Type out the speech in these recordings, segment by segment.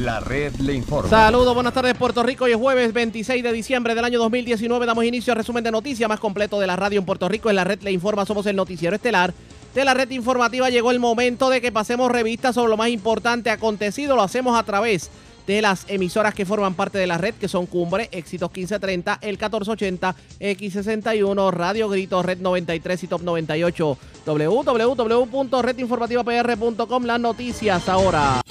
La red le informa. Saludos, buenas tardes Puerto Rico. Hoy es jueves 26 de diciembre del año 2019. Damos inicio al resumen de noticias más completo de la radio en Puerto Rico. En la red le informa, somos el noticiero estelar de la red informativa. Llegó el momento de que pasemos revistas sobre lo más importante acontecido. Lo hacemos a través de las emisoras que forman parte de la red, que son Cumbre, Éxitos 1530, El 1480, X61, Radio Grito, Red 93 y Top 98. www.redinformativapr.com. Las noticias ahora.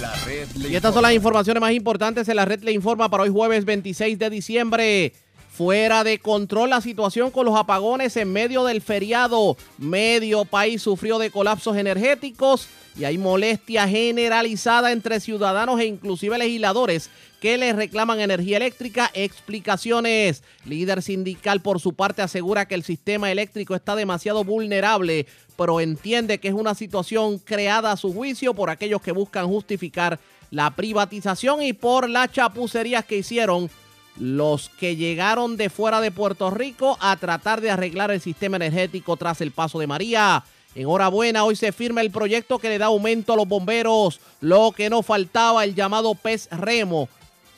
La red le Y estas son las informa. informaciones más importantes en la red le informa para hoy jueves 26 de diciembre. Fuera de control la situación con los apagones en medio del feriado. Medio país sufrió de colapsos energéticos y hay molestia generalizada entre ciudadanos e inclusive legisladores que les reclaman energía eléctrica. Explicaciones. Líder sindical por su parte asegura que el sistema eléctrico está demasiado vulnerable, pero entiende que es una situación creada a su juicio por aquellos que buscan justificar la privatización y por las chapucerías que hicieron los que llegaron de fuera de Puerto Rico a tratar de arreglar el sistema energético tras el paso de María. Enhorabuena, hoy se firma el proyecto que le da aumento a los bomberos, lo que no faltaba, el llamado pez remo,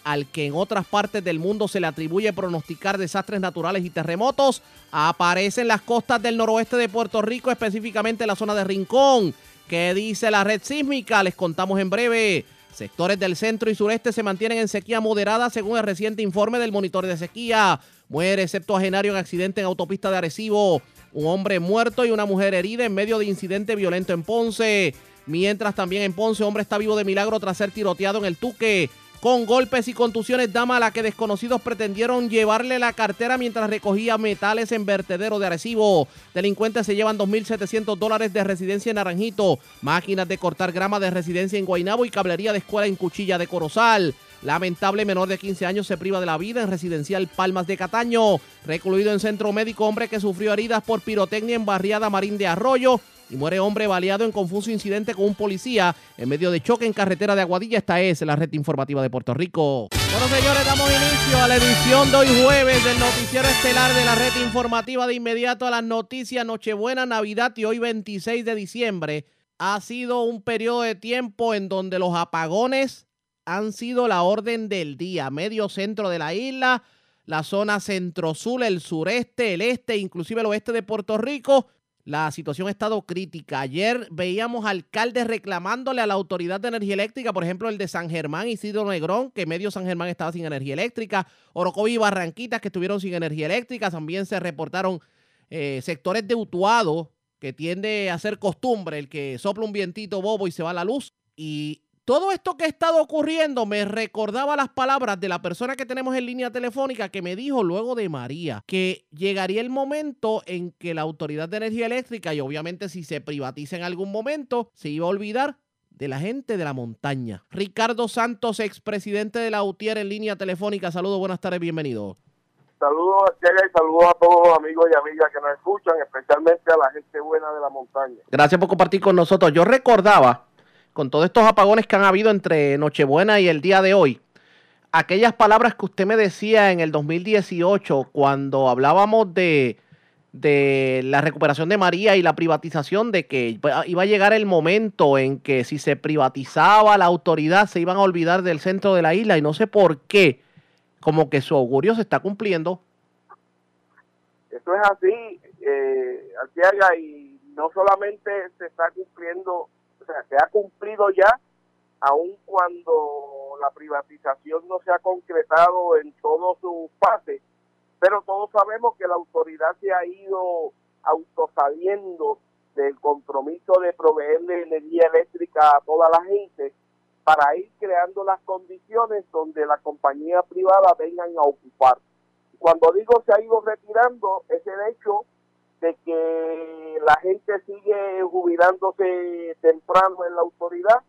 al que en otras partes del mundo se le atribuye pronosticar desastres naturales y terremotos, aparece en las costas del noroeste de Puerto Rico, específicamente en la zona de Rincón. ¿Qué dice la red sísmica? Les contamos en breve. Sectores del centro y sureste se mantienen en sequía moderada según el reciente informe del monitor de sequía. Muere septuagenario en accidente en autopista de Arecibo. Un hombre muerto y una mujer herida en medio de incidente violento en Ponce. Mientras también en Ponce, hombre está vivo de milagro tras ser tiroteado en el Tuque. Con golpes y contusiones, dama a la que desconocidos pretendieron llevarle la cartera mientras recogía metales en vertedero de Arecibo. Delincuentes se llevan 2.700 dólares de residencia en Naranjito, máquinas de cortar grama de residencia en Guaynabo y cablería de escuela en Cuchilla de Corozal. Lamentable menor de 15 años se priva de la vida en residencial Palmas de Cataño. Recluido en centro médico hombre que sufrió heridas por pirotecnia en barriada Marín de Arroyo. Y muere hombre baleado en confuso incidente con un policía en medio de choque en carretera de Aguadilla. Esta es la red informativa de Puerto Rico. Bueno, señores, damos inicio a la edición de hoy jueves del noticiero estelar de la red informativa de inmediato a las noticias Nochebuena, Navidad y hoy 26 de diciembre. Ha sido un periodo de tiempo en donde los apagones han sido la orden del día. Medio centro de la isla, la zona centro-sur, el sureste, el este, inclusive el oeste de Puerto Rico. La situación ha estado crítica. Ayer veíamos alcaldes reclamándole a la Autoridad de Energía Eléctrica, por ejemplo, el de San Germán, Isidro Negrón, que medio San Germán estaba sin energía eléctrica, Orocovi y Barranquitas, que estuvieron sin energía eléctrica. También se reportaron eh, sectores de Utuado, que tiende a ser costumbre, el que sopla un vientito bobo y se va la luz. Y todo esto que ha estado ocurriendo me recordaba las palabras de la persona que tenemos en línea telefónica que me dijo luego de María que llegaría el momento en que la Autoridad de Energía Eléctrica y obviamente si se privatiza en algún momento se iba a olvidar de la gente de la montaña. Ricardo Santos, expresidente de la UTIER en línea telefónica. Saludos, buenas tardes, bienvenido. Saludos a y saludos a todos los amigos y amigas que nos escuchan, especialmente a la gente buena de la montaña. Gracias por compartir con nosotros. Yo recordaba, con todos estos apagones que han habido entre Nochebuena y el día de hoy, aquellas palabras que usted me decía en el 2018 cuando hablábamos de, la recuperación de María y la privatización, de que iba a llegar el momento en que si se privatizaba la autoridad se iban a olvidar del centro de la isla y no sé por qué, como que su augurio se está cumpliendo. Eso es así, eh, Arteaga, y no solamente se está cumpliendo, o sea, se ha cumplido ya, aun cuando la privatización no se ha concretado en todos sus fases, pero todos sabemos que la autoridad se ha ido autosaliendo del compromiso de proveerle energía eléctrica a toda la gente para ir creando las condiciones donde la compañía privada vengan a ocupar. Cuando digo se ha ido retirando, es el hecho de que la gente sigue jubilándose temprano en la autoridad,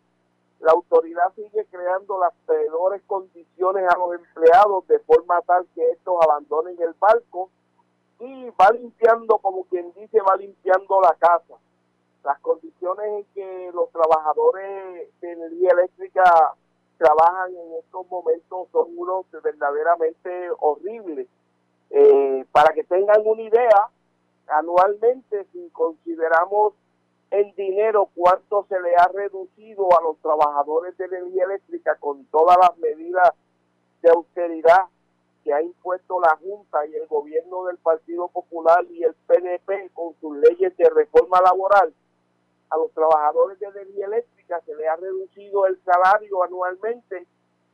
la autoridad sigue creando las peores condiciones a los empleados de forma tal que estos abandonen el barco y va limpiando, como quien dice, va limpiando la casa. Las condiciones en que los trabajadores de energía eléctrica trabajan en estos momentos son unos verdaderamente horribles. Eh, para que tengan una idea, anualmente, si consideramos en dinero cuánto se le ha reducido a los trabajadores de energía eléctrica con todas las medidas de austeridad que ha impuesto la Junta y el gobierno del Partido Popular y el PNP con sus leyes de reforma laboral, a los trabajadores de energía eléctrica se le ha reducido el salario anualmente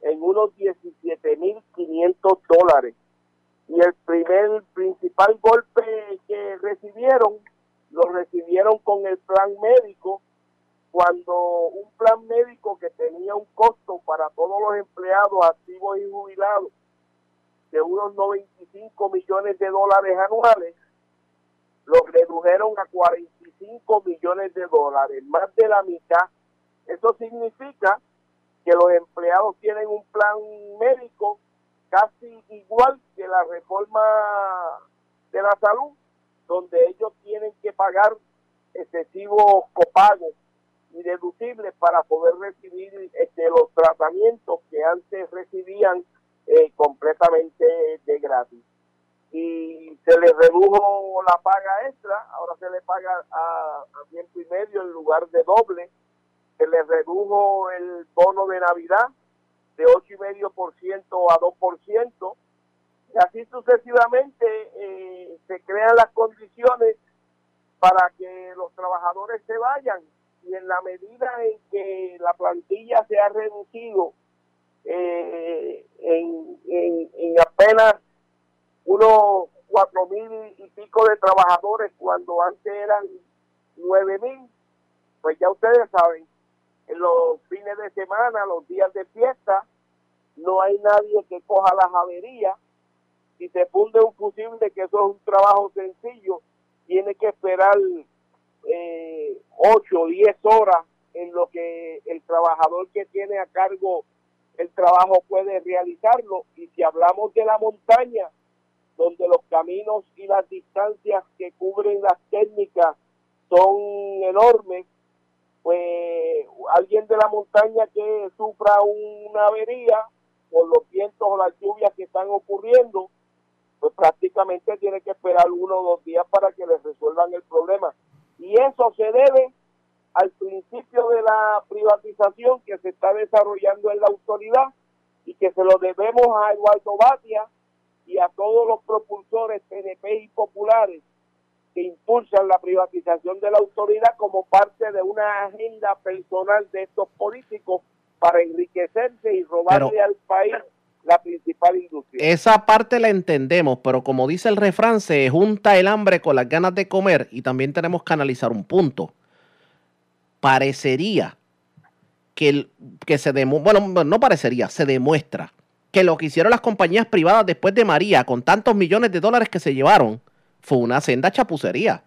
en unos 17.500 dólares. Y el primer principal golpe que recibieron, lo recibieron con el plan médico, cuando un plan médico que tenía un costo para todos los empleados activos y jubilados de unos 95 millones de dólares anuales, lo redujeron a 45 millones de dólares, más de la mitad. Eso significa que los empleados tienen un plan médico casi igual que la reforma de la salud, donde ellos tienen que pagar excesivos copagos y deducibles para poder recibir este, los tratamientos que antes recibían eh, completamente de gratis. Y se le redujo la paga extra, ahora se le paga a, tiempo y medio en lugar de doble. Se le redujo el bono de Navidad de 8,5% a 2%. Y así sucesivamente eh, se crean las condiciones para que los trabajadores se vayan. Y en la medida en que la plantilla se ha reducido eh, en, en, apenas unos cuatro mil y pico de trabajadores cuando antes eran nueve mil, pues ya ustedes saben, en los fines de semana, los días de fiesta, no hay nadie que coja las averías. Si se funde un fusible, que eso es un trabajo sencillo, tiene que esperar eh, 8 o 10 horas en lo que el trabajador que tiene a cargo el trabajo puede realizarlo. Y si hablamos de la montaña, donde los caminos y las distancias que cubren las técnicas son enormes, pues alguien de la montaña que sufra una avería por los vientos o las lluvias que están ocurriendo, pues prácticamente tiene que esperar uno o dos días para que les resuelvan el problema. Y eso se debe al principio de la privatización que se está desarrollando en la autoridad y que se lo debemos a Eduardo Batia y a todos los propulsores PNP y populares que impulsan la privatización de la autoridad como parte de una agenda personal de estos políticos para enriquecerse y robarle al país la principal industria. Esa parte la entendemos, pero como dice el refrán, se junta el hambre con las ganas de comer y también tenemos que analizar un punto parecería que, que se demuestra, bueno, no parecería, se demuestra que lo que hicieron las compañías privadas después de María, con tantos millones de dólares que se llevaron, fue una senda chapucería.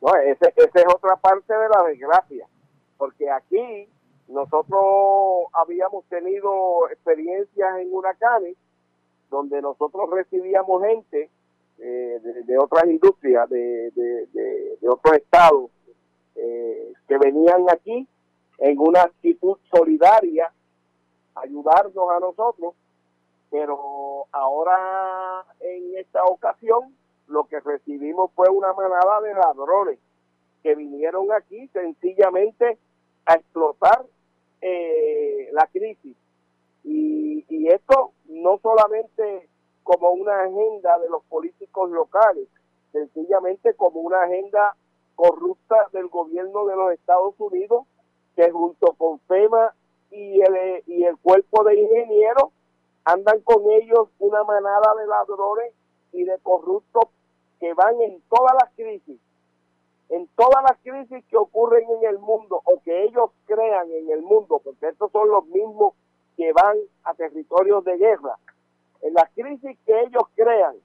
No, esa es otra parte de la desgracia, porque aquí nosotros habíamos tenido experiencias en huracanes donde nosotros recibíamos gente eh, de, otras industrias, de, de, de otros estados, eh, que venían aquí en una actitud solidaria, ayudarnos a nosotros, pero ahora en esta ocasión lo que recibimos fue una manada de ladrones que vinieron aquí sencillamente a explotar eh, la crisis. Y, y esto no solamente como una agenda de los políticos locales, sencillamente como una agenda corrupta del gobierno de los Estados Unidos, que junto con FEMA y el, y el cuerpo de ingenieros andan con ellos una manada de ladrones y de corruptos que van en todas las crisis, en todas las crisis que ocurren en el mundo o que ellos crean en el mundo, porque estos son los mismos que van a territorios de guerra. En las crisis que ellos crean,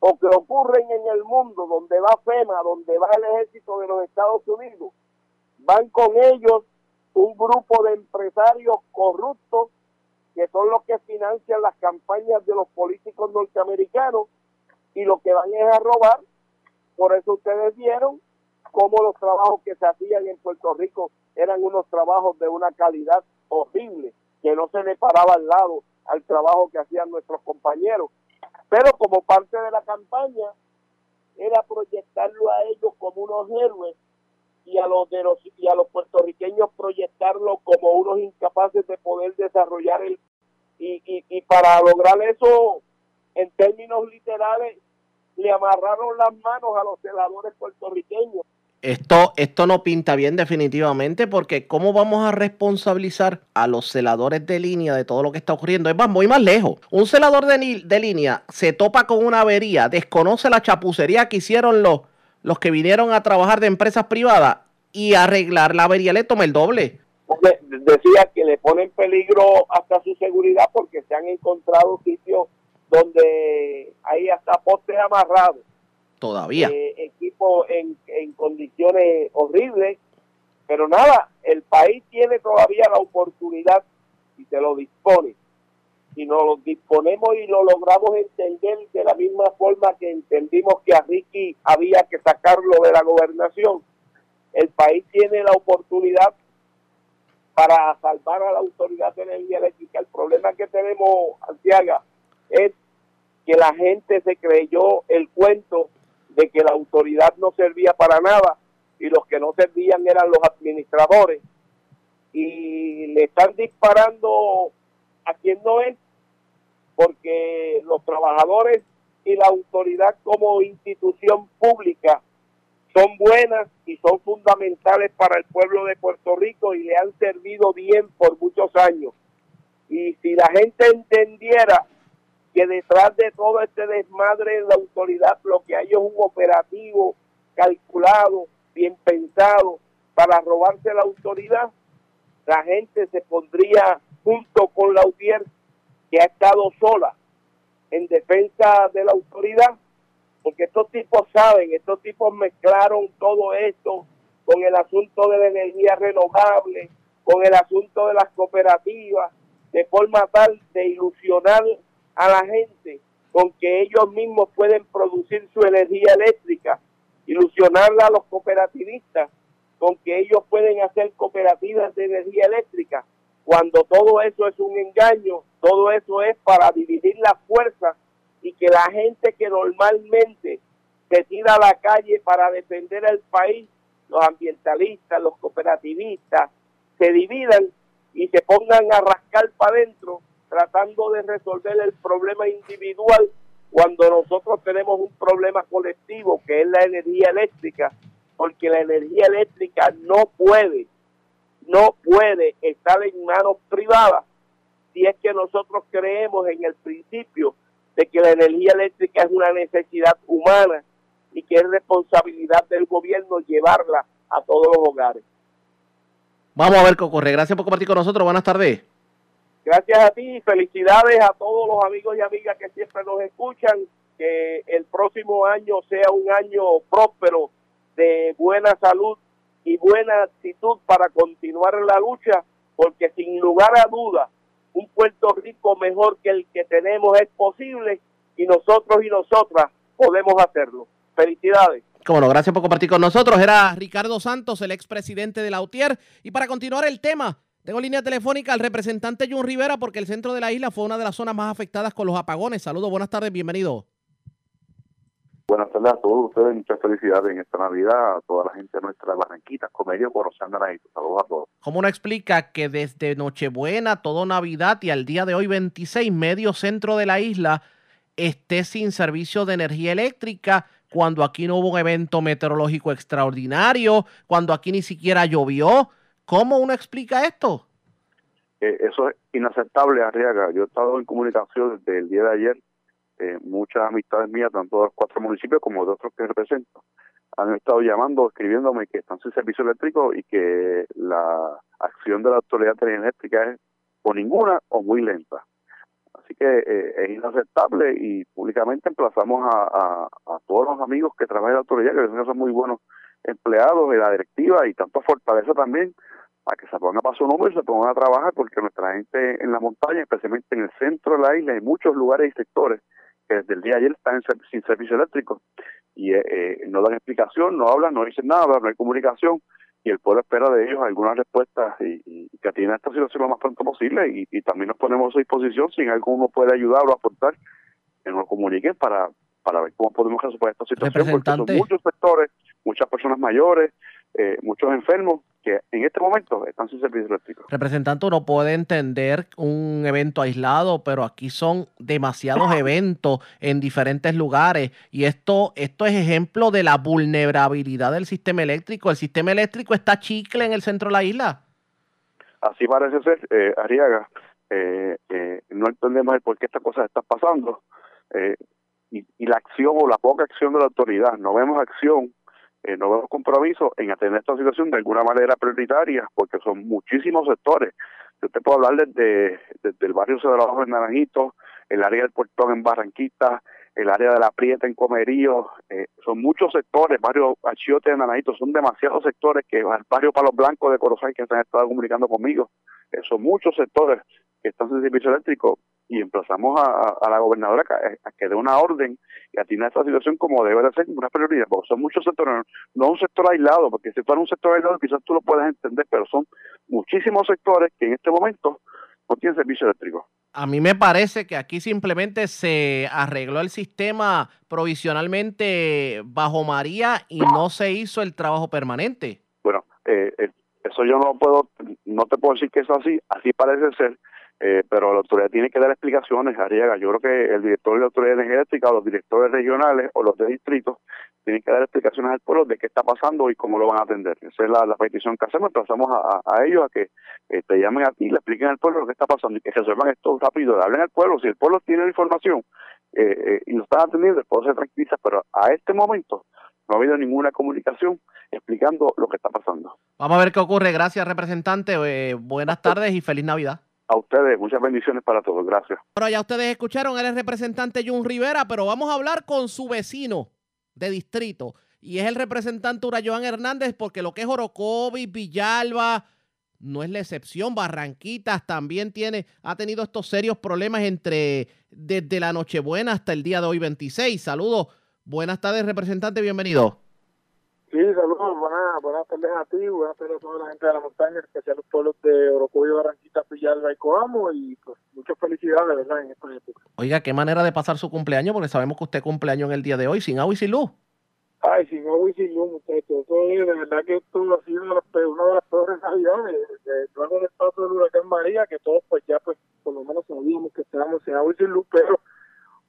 o que ocurren en el mundo, donde va FEMA, donde va el ejército de los Estados Unidos, van con ellos un grupo de empresarios corruptos que son los que financian las campañas de los políticos norteamericanos y lo que van es a robar. Por eso ustedes vieron cómo los trabajos que se hacían en Puerto Rico eran unos trabajos de una calidad horrible, que no se le paraba al lado al trabajo que hacían nuestros compañeros. Pero como parte de la campaña era proyectarlo a ellos como unos héroes y a los de los y a los puertorriqueños proyectarlo como unos incapaces de poder desarrollar el y, y, y para lograr eso en términos literales le amarraron las manos a los celadores puertorriqueños esto, esto no pinta bien definitivamente porque ¿cómo vamos a responsabilizar a los celadores de línea de todo lo que está ocurriendo? Es más, voy más lejos. Un celador de, de línea se topa con una avería, desconoce la chapucería que hicieron los, los que vinieron a trabajar de empresas privadas y arreglar la avería le toma el doble. Decía que le pone en peligro hasta su seguridad porque se han encontrado sitios donde hay hasta postes amarrados Todavía. Eh, equipo en, en condiciones horribles. Pero nada, el país tiene todavía la oportunidad y se lo dispone. Si nos lo disponemos y lo logramos entender de la misma forma que entendimos que a Ricky había que sacarlo de la gobernación, el país tiene la oportunidad para salvar a la autoridad de energía eléctrica. El problema que tenemos, Santiago, es que la gente se creyó el cuento de que la autoridad no servía para nada y los que no servían eran los administradores y le están disparando a quien no es porque los trabajadores y la autoridad como institución pública son buenas y son fundamentales para el pueblo de Puerto Rico y le han servido bien por muchos años. Y si la gente entendiera que detrás de todo este desmadre de la autoridad lo que hay es un operativo calculado, bien pensado para robarse la autoridad, la gente se pondría junto con la audiencia que ha estado sola en defensa de la autoridad, porque estos tipos saben, estos tipos mezclaron todo esto con el asunto de la energía renovable, con el asunto de las cooperativas, de forma tal de ilusionar a la gente con que ellos mismos pueden producir su energía eléctrica, ilusionarla a los cooperativistas con que ellos pueden hacer cooperativas de energía eléctrica, cuando todo eso es un engaño, todo eso es para dividir la fuerza y que la gente que normalmente se tira a la calle para defender el país, los ambientalistas, los cooperativistas, se dividan y se pongan a rascar para adentro tratando de resolver el problema individual cuando nosotros tenemos un problema colectivo que es la energía eléctrica, porque la energía eléctrica no puede, no puede estar en manos privadas si es que nosotros creemos en el principio de que la energía eléctrica es una necesidad humana y que es responsabilidad del gobierno llevarla a todos los hogares. Vamos a ver qué ocurre. Gracias por compartir con nosotros. Buenas tardes. Gracias a ti y felicidades a todos los amigos y amigas que siempre nos escuchan. Que el próximo año sea un año próspero de buena salud y buena actitud para continuar la lucha, porque sin lugar a duda, un Puerto Rico mejor que el que tenemos es posible y nosotros y nosotras podemos hacerlo. Felicidades. Bueno, gracias por compartir con nosotros. Era Ricardo Santos, el expresidente de la UTIER. Y para continuar el tema, tengo línea telefónica al representante Jun Rivera porque el centro de la isla fue una de las zonas más afectadas con los apagones. Saludos, buenas tardes, bienvenido. Buenas tardes a todos ustedes, muchas felicidades en esta Navidad a toda la gente de nuestra Barranquita, Comedio, Corozán, Saludos a todos. ¿Cómo uno explica que desde Nochebuena, todo Navidad y al día de hoy 26, medio centro de la isla esté sin servicio de energía eléctrica, cuando aquí no hubo un evento meteorológico extraordinario, cuando aquí ni siquiera llovió? ¿Cómo uno explica esto? Eh, eso es inaceptable, Arriaga. Yo he estado en comunicación desde el día de ayer. Eh, muchas amistades mías, tanto de los cuatro municipios como de otros que represento, han estado llamando, escribiéndome que están sin servicio eléctrico y que la acción de la autoridad eléctrica es o ninguna o muy lenta. Así que eh, es inaceptable y públicamente emplazamos a, todos los amigos que trabajan en la autoridad, que son muy buenos empleados de la directiva y tanto Fortaleza también, a que se pongan para su nombre y se pongan a trabajar porque nuestra gente en la montaña, especialmente en el centro de la isla, hay muchos lugares y sectores que desde el día de ayer están sin servicio eléctrico. Y eh, eh, no dan explicación, no hablan, no dicen nada, no hay comunicación y el pueblo espera de ellos algunas respuestas y, que atiendan esta situación lo más pronto posible. Y, también nos ponemos a su disposición si alguno puede ayudar o aportar que nos comuniquen para, para ver cómo podemos resolver esta situación porque son muchos sectores, muchas personas mayores, eh, muchos enfermos que en este momento están sin servicio eléctrico. Representante, uno puede entender un evento aislado, pero aquí son demasiados eventos en diferentes lugares y esto, esto es ejemplo de la vulnerabilidad del sistema eléctrico. El sistema eléctrico está chicle en el centro de la isla. Así parece ser, eh, Ariaga. Eh, eh, no entendemos el por qué estas cosas están pasando eh, y, y, la acción o la poca acción de la autoridad. No vemos acción eh, no vemos compromiso en atender esta situación de alguna manera prioritaria, porque son muchísimos sectores. Yo te puedo hablar desde, desde el barrio Cedrado en Naranjito, el área del Puertón en Barranquita, el área de la Prieta en Comerío, eh, son muchos sectores, barrio Achiote en Naranjito, son demasiados sectores que el barrio Palos Blancos de Corozal que se han estado comunicando conmigo, eh, son muchos sectores que están sin servicio eléctrico y emplazamos a, a la gobernadora a, a, que dé una orden y atienda esta situación como debe de ser una prioridad, porque son muchos sectores, no un sector aislado, porque si fuera un sector aislado quizás tú lo puedes entender, pero son muchísimos sectores que en este momento no tienen servicio eléctrico. A mí me parece que aquí simplemente se arregló el sistema provisionalmente bajo María y no se hizo el trabajo permanente. Bueno, eh, eso yo no puedo, no te puedo decir que es así, así parece ser eh, pero la autoridad tiene que dar explicaciones, Ariaga. Yo creo que el director de la autoridad energética los directores regionales o los de distritos tienen que dar explicaciones al pueblo de qué está pasando y cómo lo van a atender. Esa es la, petición que hacemos. Pasamos a, ellos a que te llamen a ti, le expliquen al pueblo lo que está pasando y que resuelvan esto rápido. Le hablen al pueblo. Si el pueblo tiene la información eh, eh, y lo está atendiendo, el pueblo se tranquiliza, pero a este momento no ha habido ninguna comunicación explicando lo que está pasando. Vamos a ver qué ocurre. Gracias, representante. Buenas tardes y feliz Navidad. A ustedes, muchas bendiciones para todos. Gracias. Ahora ya ustedes escucharon, él es representante Jun Rivera, pero vamos a hablar con su vecino de distrito. Y es el representante Urayoan Hernández, porque lo que es Orocovis, Villalba, no es la excepción. Barranquitas también tiene, ha tenido estos serios problemas entre desde la Nochebuena hasta el día de hoy 26. Saludos. Buenas tardes, representante, bienvenido. Sí, saludos, buenas, buenas tardes a ti, buenas tardes a toda la gente de la montaña, en especial los pueblos de Orocoyo, Barranquita, Villalba y Coamo, y pues muchas felicidades, ¿verdad?, en esta época. Oiga, qué manera de pasar su cumpleaños, porque sabemos que usted cumpleaños en el día de hoy, sin agua y sin luz. Ay, sin agua y sin luz, muchachos, eso es, de verdad que esto ha sido una de las peores navidades, de, luego del paso del huracán María, que todos pues ya pues por lo menos sabíamos que estábamos sin agua y sin luz, pero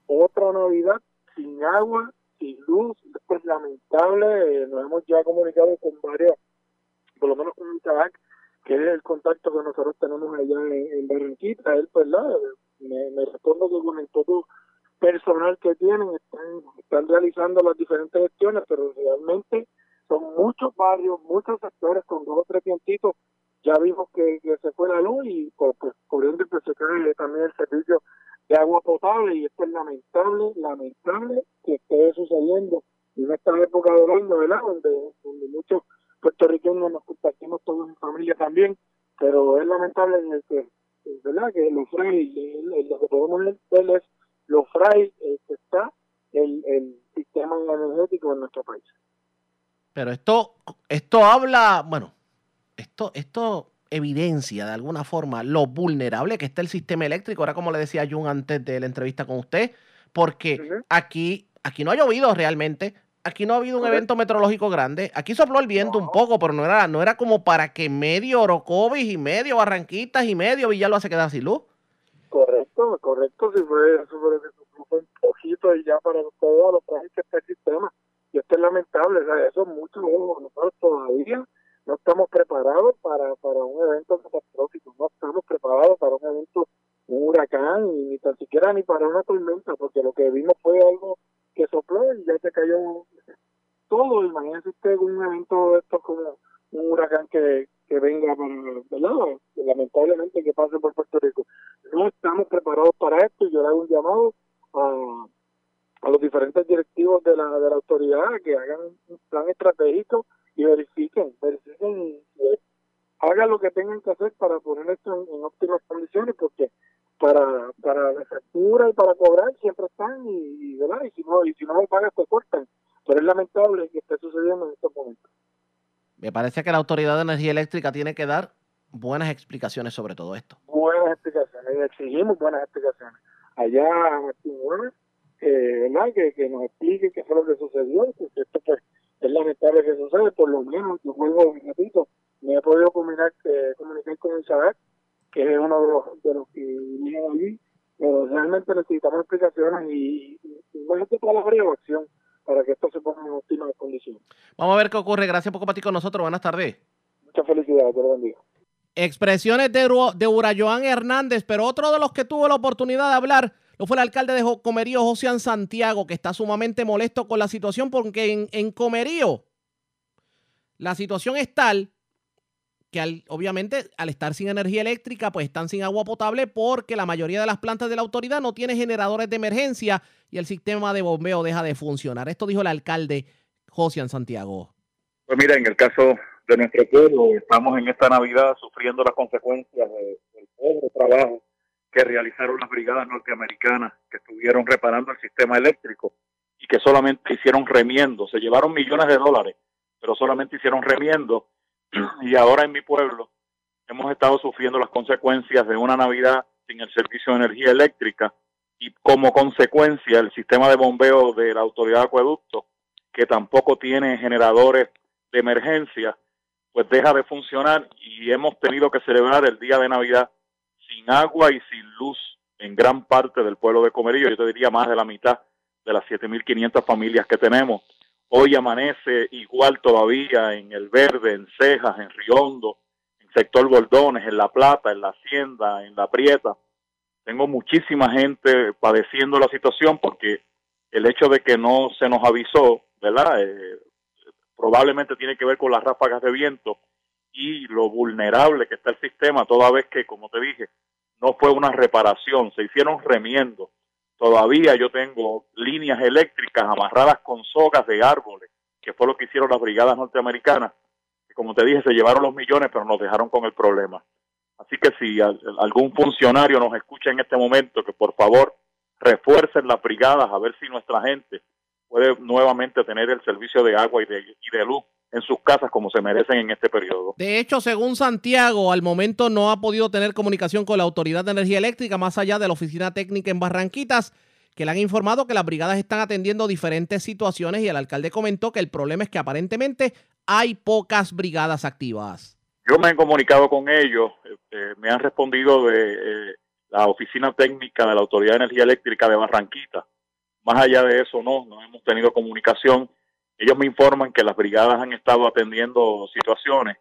otra Navidad sin agua sin luz, pues lamentable, nos hemos ya comunicado con varios, por lo menos con un tabac, que es el contacto que nosotros tenemos allá en, en Barranquita, él pues la, me, me respondo que con el todo personal que tienen están, están realizando las diferentes gestiones, pero realmente son muchos barrios, muchos sectores con dos o tres piantitos, ya vimos que, se fue la luz y pues, pues por ende pues se cae también el servicio de agua potable y esto es lamentable, lamentable que esté sucediendo en esta época del año, ¿verdad? Donde, donde muchos puertorriqueños nos compartimos todos en familia también, pero es lamentable en el que, ¿verdad? Que fray, lo que podemos ver es lo fray eh, que está el, el sistema energético en nuestro país. Pero esto, esto habla, bueno, esto, esto evidencia de alguna forma lo vulnerable que está el sistema eléctrico, ahora como le decía Jun antes de la entrevista con usted, porque uh -huh. aquí, aquí no ha llovido realmente, aquí no ha habido un evento meteorológico grande, aquí sopló el viento no. un poco, pero no era, no era como para que medio Orocovis y medio Barranquitas y medio Villalba se quedara sin luz. Correcto, correcto, si fue, un poquito y ya para todo lo frágil que está el sistema, y esto es lamentable, o sea, eso es mucho, nosotros todavía no estamos preparados para, para un evento catastrófico, no estamos preparados para un evento, un huracán, ni, tan siquiera ni para una tormenta, porque lo que vimos fue algo que sopló y ya se cayó todo. Imagínense usted un evento de esto como un huracán que, que venga para, ¿verdad? Lamentablemente que pase por Puerto Rico. No estamos preparados para esto y yo le hago un llamado a, a los diferentes directivos de la, de la autoridad que hagan un plan estratégico y verifiquen, verifiquen y, hagan lo que tengan que hacer para poner esto en, en óptimas condiciones, porque para para la factura y para cobrar siempre están y, y, ¿verdad? y si no y si no lo pagas te cortan pero es lamentable que esté sucediendo en estos momentos me parece que la autoridad de energía eléctrica tiene que dar buenas explicaciones sobre todo esto buenas explicaciones exigimos buenas explicaciones allá Martín Gómez eh, ¿verdad? Que, que nos explique qué fue lo que sucedió porque esto pues es lamentable que sucede, por lo menos, yo vuelvo repito, me he podido comunicar, eh, comunicar con el SADAC, que es uno de los, de los que vinieron allí, pero realmente necesitamos explicaciones y, más de palabra y acción para que esto se ponga en óptimas condiciones. Vamos a ver qué ocurre. Gracias por compartir con nosotros. Buenas tardes. Muchas felicidades, te lo bendiga. Expresiones de, de Urayoán Hernández, pero otro de los que tuvo la oportunidad de hablar lo fue el alcalde de Comerío, José Santiago, que está sumamente molesto con la situación porque en, Comerío la situación es tal que al, obviamente al estar sin energía eléctrica, pues están sin agua potable porque la mayoría de las plantas de la autoridad no tiene generadores de emergencia y el sistema de bombeo deja de funcionar. Esto dijo el alcalde José Santiago. Pues mira, en el caso de nuestro pueblo, estamos en esta Navidad sufriendo las consecuencias del pobre trabajo que realizaron las brigadas norteamericanas que estuvieron reparando el sistema eléctrico y que solamente hicieron remiendo. Se llevaron millones de dólares, pero solamente hicieron remiendo. Y ahora en mi pueblo hemos estado sufriendo las consecuencias de una Navidad sin el servicio de energía eléctrica y como consecuencia el sistema de bombeo de la autoridad de acueducto, que tampoco tiene generadores de emergencia, pues deja de funcionar y hemos tenido que celebrar el día de Navidad sin agua y sin luz en gran parte del pueblo de Comerillo, yo te diría más de la mitad de las 7.500 familias que tenemos. Hoy amanece igual todavía en El Verde, en Cejas, en Riondo, en Sector Bordones, en La Plata, en La Hacienda, en La Prieta. Tengo muchísima gente padeciendo la situación porque el hecho de que no se nos avisó, ¿verdad? Eh, probablemente tiene que ver con las ráfagas de viento y lo vulnerable que está el sistema, toda vez que, como te dije, no fue una reparación, se hicieron remiendos. Todavía yo tengo líneas eléctricas amarradas con sogas de árboles, que fue lo que hicieron las brigadas norteamericanas, que como te dije, se llevaron los millones, pero nos dejaron con el problema. Así que si algún funcionario nos escucha en este momento, que por favor refuercen las brigadas a ver si nuestra gente puede nuevamente tener el servicio de agua y de, y de luz en sus casas como se merecen en este periodo. De hecho, según Santiago, al momento no ha podido tener comunicación con la Autoridad de Energía Eléctrica, más allá de la Oficina Técnica en Barranquitas, que le han informado que las brigadas están atendiendo diferentes situaciones y el alcalde comentó que el problema es que aparentemente hay pocas brigadas activas. Yo me he comunicado con ellos, este, me han respondido de eh, la Oficina Técnica de la Autoridad de Energía Eléctrica de Barranquitas. Más allá de eso, no, no hemos tenido comunicación ellos me informan que las brigadas han estado atendiendo situaciones,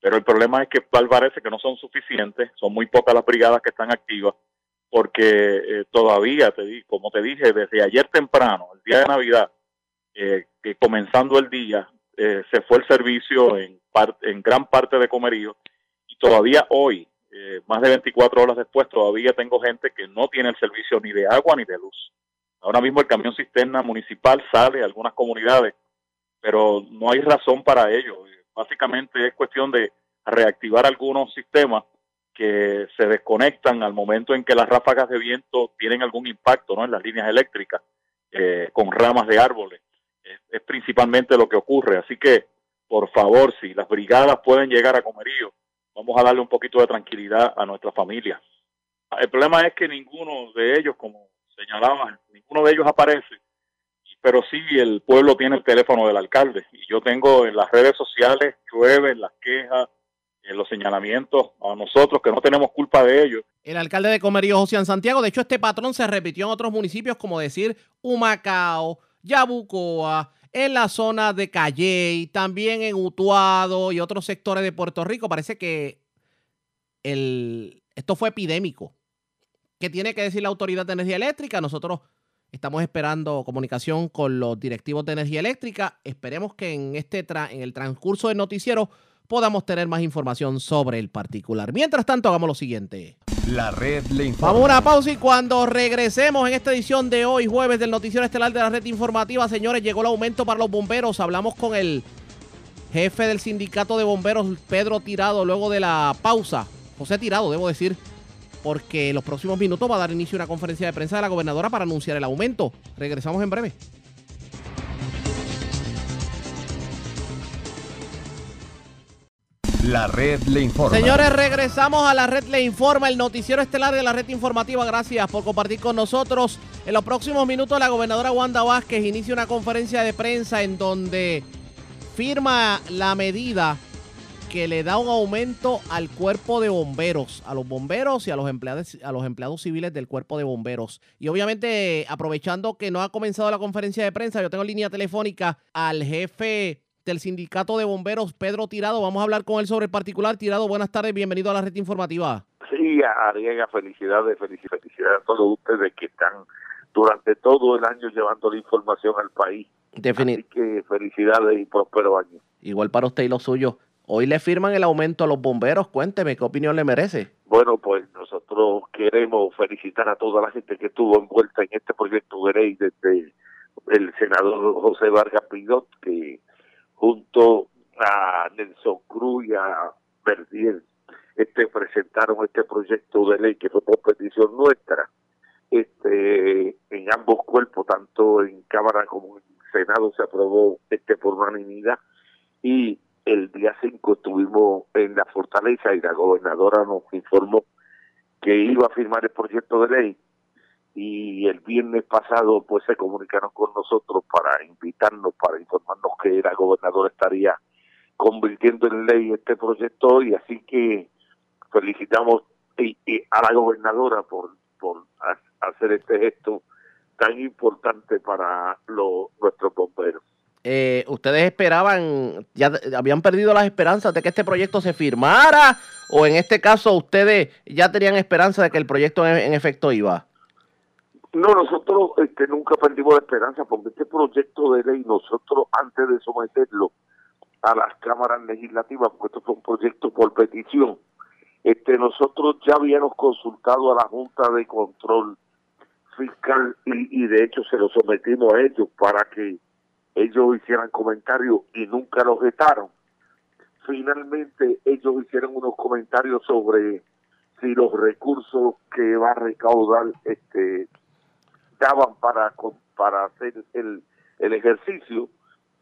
pero el problema es que parece que no son suficientes, son muy pocas las brigadas que están activas, porque eh, todavía, te di, como te dije, desde ayer temprano, el día de Navidad, eh, que comenzando el día, eh, se fue el servicio en, en gran parte de Comerío y todavía hoy, más de 24 horas después, todavía tengo gente que no tiene el servicio ni de agua ni de luz. Ahora mismo el camión cisterna municipal sale a algunas comunidades pero no hay razón para ello. Básicamente es cuestión de reactivar algunos sistemas que se desconectan al momento en que las ráfagas de viento tienen algún impacto ¿no? en las líneas eléctricas eh, con ramas de árboles. Es, principalmente lo que ocurre. Así que, por favor, si las brigadas pueden llegar a Comerío, vamos a darle un poquito de tranquilidad a nuestra familia. El problema es que ninguno de ellos, como señalaba, ninguno de ellos aparece pero sí el pueblo tiene el teléfono del alcalde y yo tengo en las redes sociales, llueven las quejas, en los señalamientos a nosotros que no tenemos culpa de ello. El alcalde de Comerío, José Santiago, de hecho este patrón se repitió en otros municipios como decir Humacao, Yabucoa, en la zona de Calley, también en Utuado y otros sectores de Puerto Rico. Parece que el, esto fue epidémico. ¿Qué tiene que decir la Autoridad de Energía Eléctrica? Nosotros Estamos esperando comunicación con los directivos de energía eléctrica. Esperemos que en, este en el transcurso del noticiero podamos tener más información sobre el particular. Mientras tanto, hagamos lo siguiente. La red le informa. Vamos a una pausa y cuando regresemos en esta edición de hoy, jueves del Noticiero Estelar de la Red Informativa, señores, llegó el aumento para los bomberos. Hablamos con el jefe del sindicato de bomberos, Pedro Tirado, luego de la pausa. José Tirado, debo decir porque en los próximos minutos va a dar inicio una conferencia de prensa de la gobernadora para anunciar el aumento. Regresamos en breve. La red le informa. Señores, regresamos a la red le informa, el noticiero estelar de la red informativa. Gracias por compartir con nosotros. En los próximos minutos la gobernadora Wanda Vázquez inicia una conferencia de prensa en donde firma la medida que le da un aumento al cuerpo de bomberos, a los bomberos y a los empleados, a los empleados civiles del cuerpo de bomberos. Y obviamente, aprovechando que no ha comenzado la conferencia de prensa, yo tengo línea telefónica al jefe del sindicato de bomberos, Pedro Tirado. Vamos a hablar con él sobre el particular. Tirado, buenas tardes, bienvenido a la red informativa. Sí, Ariega, felicidades, felicidades a todos ustedes que están durante todo el año llevando la información al país. Así que felicidades y próspero año. Igual para usted y los suyos. Hoy le firman el aumento a los bomberos. Cuénteme, ¿qué opinión le merece? Bueno, pues nosotros queremos felicitar a toda la gente que estuvo envuelta en este proyecto de ley desde el senador José Vargas Pidot, que junto a Nelson Cruz y a Verdiel este, presentaron este proyecto de ley que fue por petición nuestra este en ambos cuerpos, tanto en Cámara como en Senado se aprobó este por unanimidad y el día 5 estuvimos en la fortaleza y la gobernadora nos informó que iba a firmar el proyecto de ley y el viernes pasado pues se comunicaron con nosotros para invitarnos, para informarnos que la gobernadora estaría convirtiendo en ley este proyecto y así que felicitamos a la gobernadora por, por hacer este gesto tan importante para los, nuestros bomberos. Eh, ¿Ustedes esperaban, ya habían perdido las esperanzas de que este proyecto se firmara? ¿O en este caso ustedes ya tenían esperanza de que el proyecto en, efecto iba? No, nosotros este, nunca perdimos la esperanza porque este proyecto de ley, nosotros antes de someterlo a las cámaras legislativas, porque esto fue un proyecto por petición, este, nosotros ya habíamos consultado a la Junta de Control Fiscal y, y de hecho se lo sometimos a ellos para que ellos hicieran comentarios y nunca lo vetaron. Finalmente ellos hicieron unos comentarios sobre si los recursos que va a recaudar este daban para para hacer el, el ejercicio.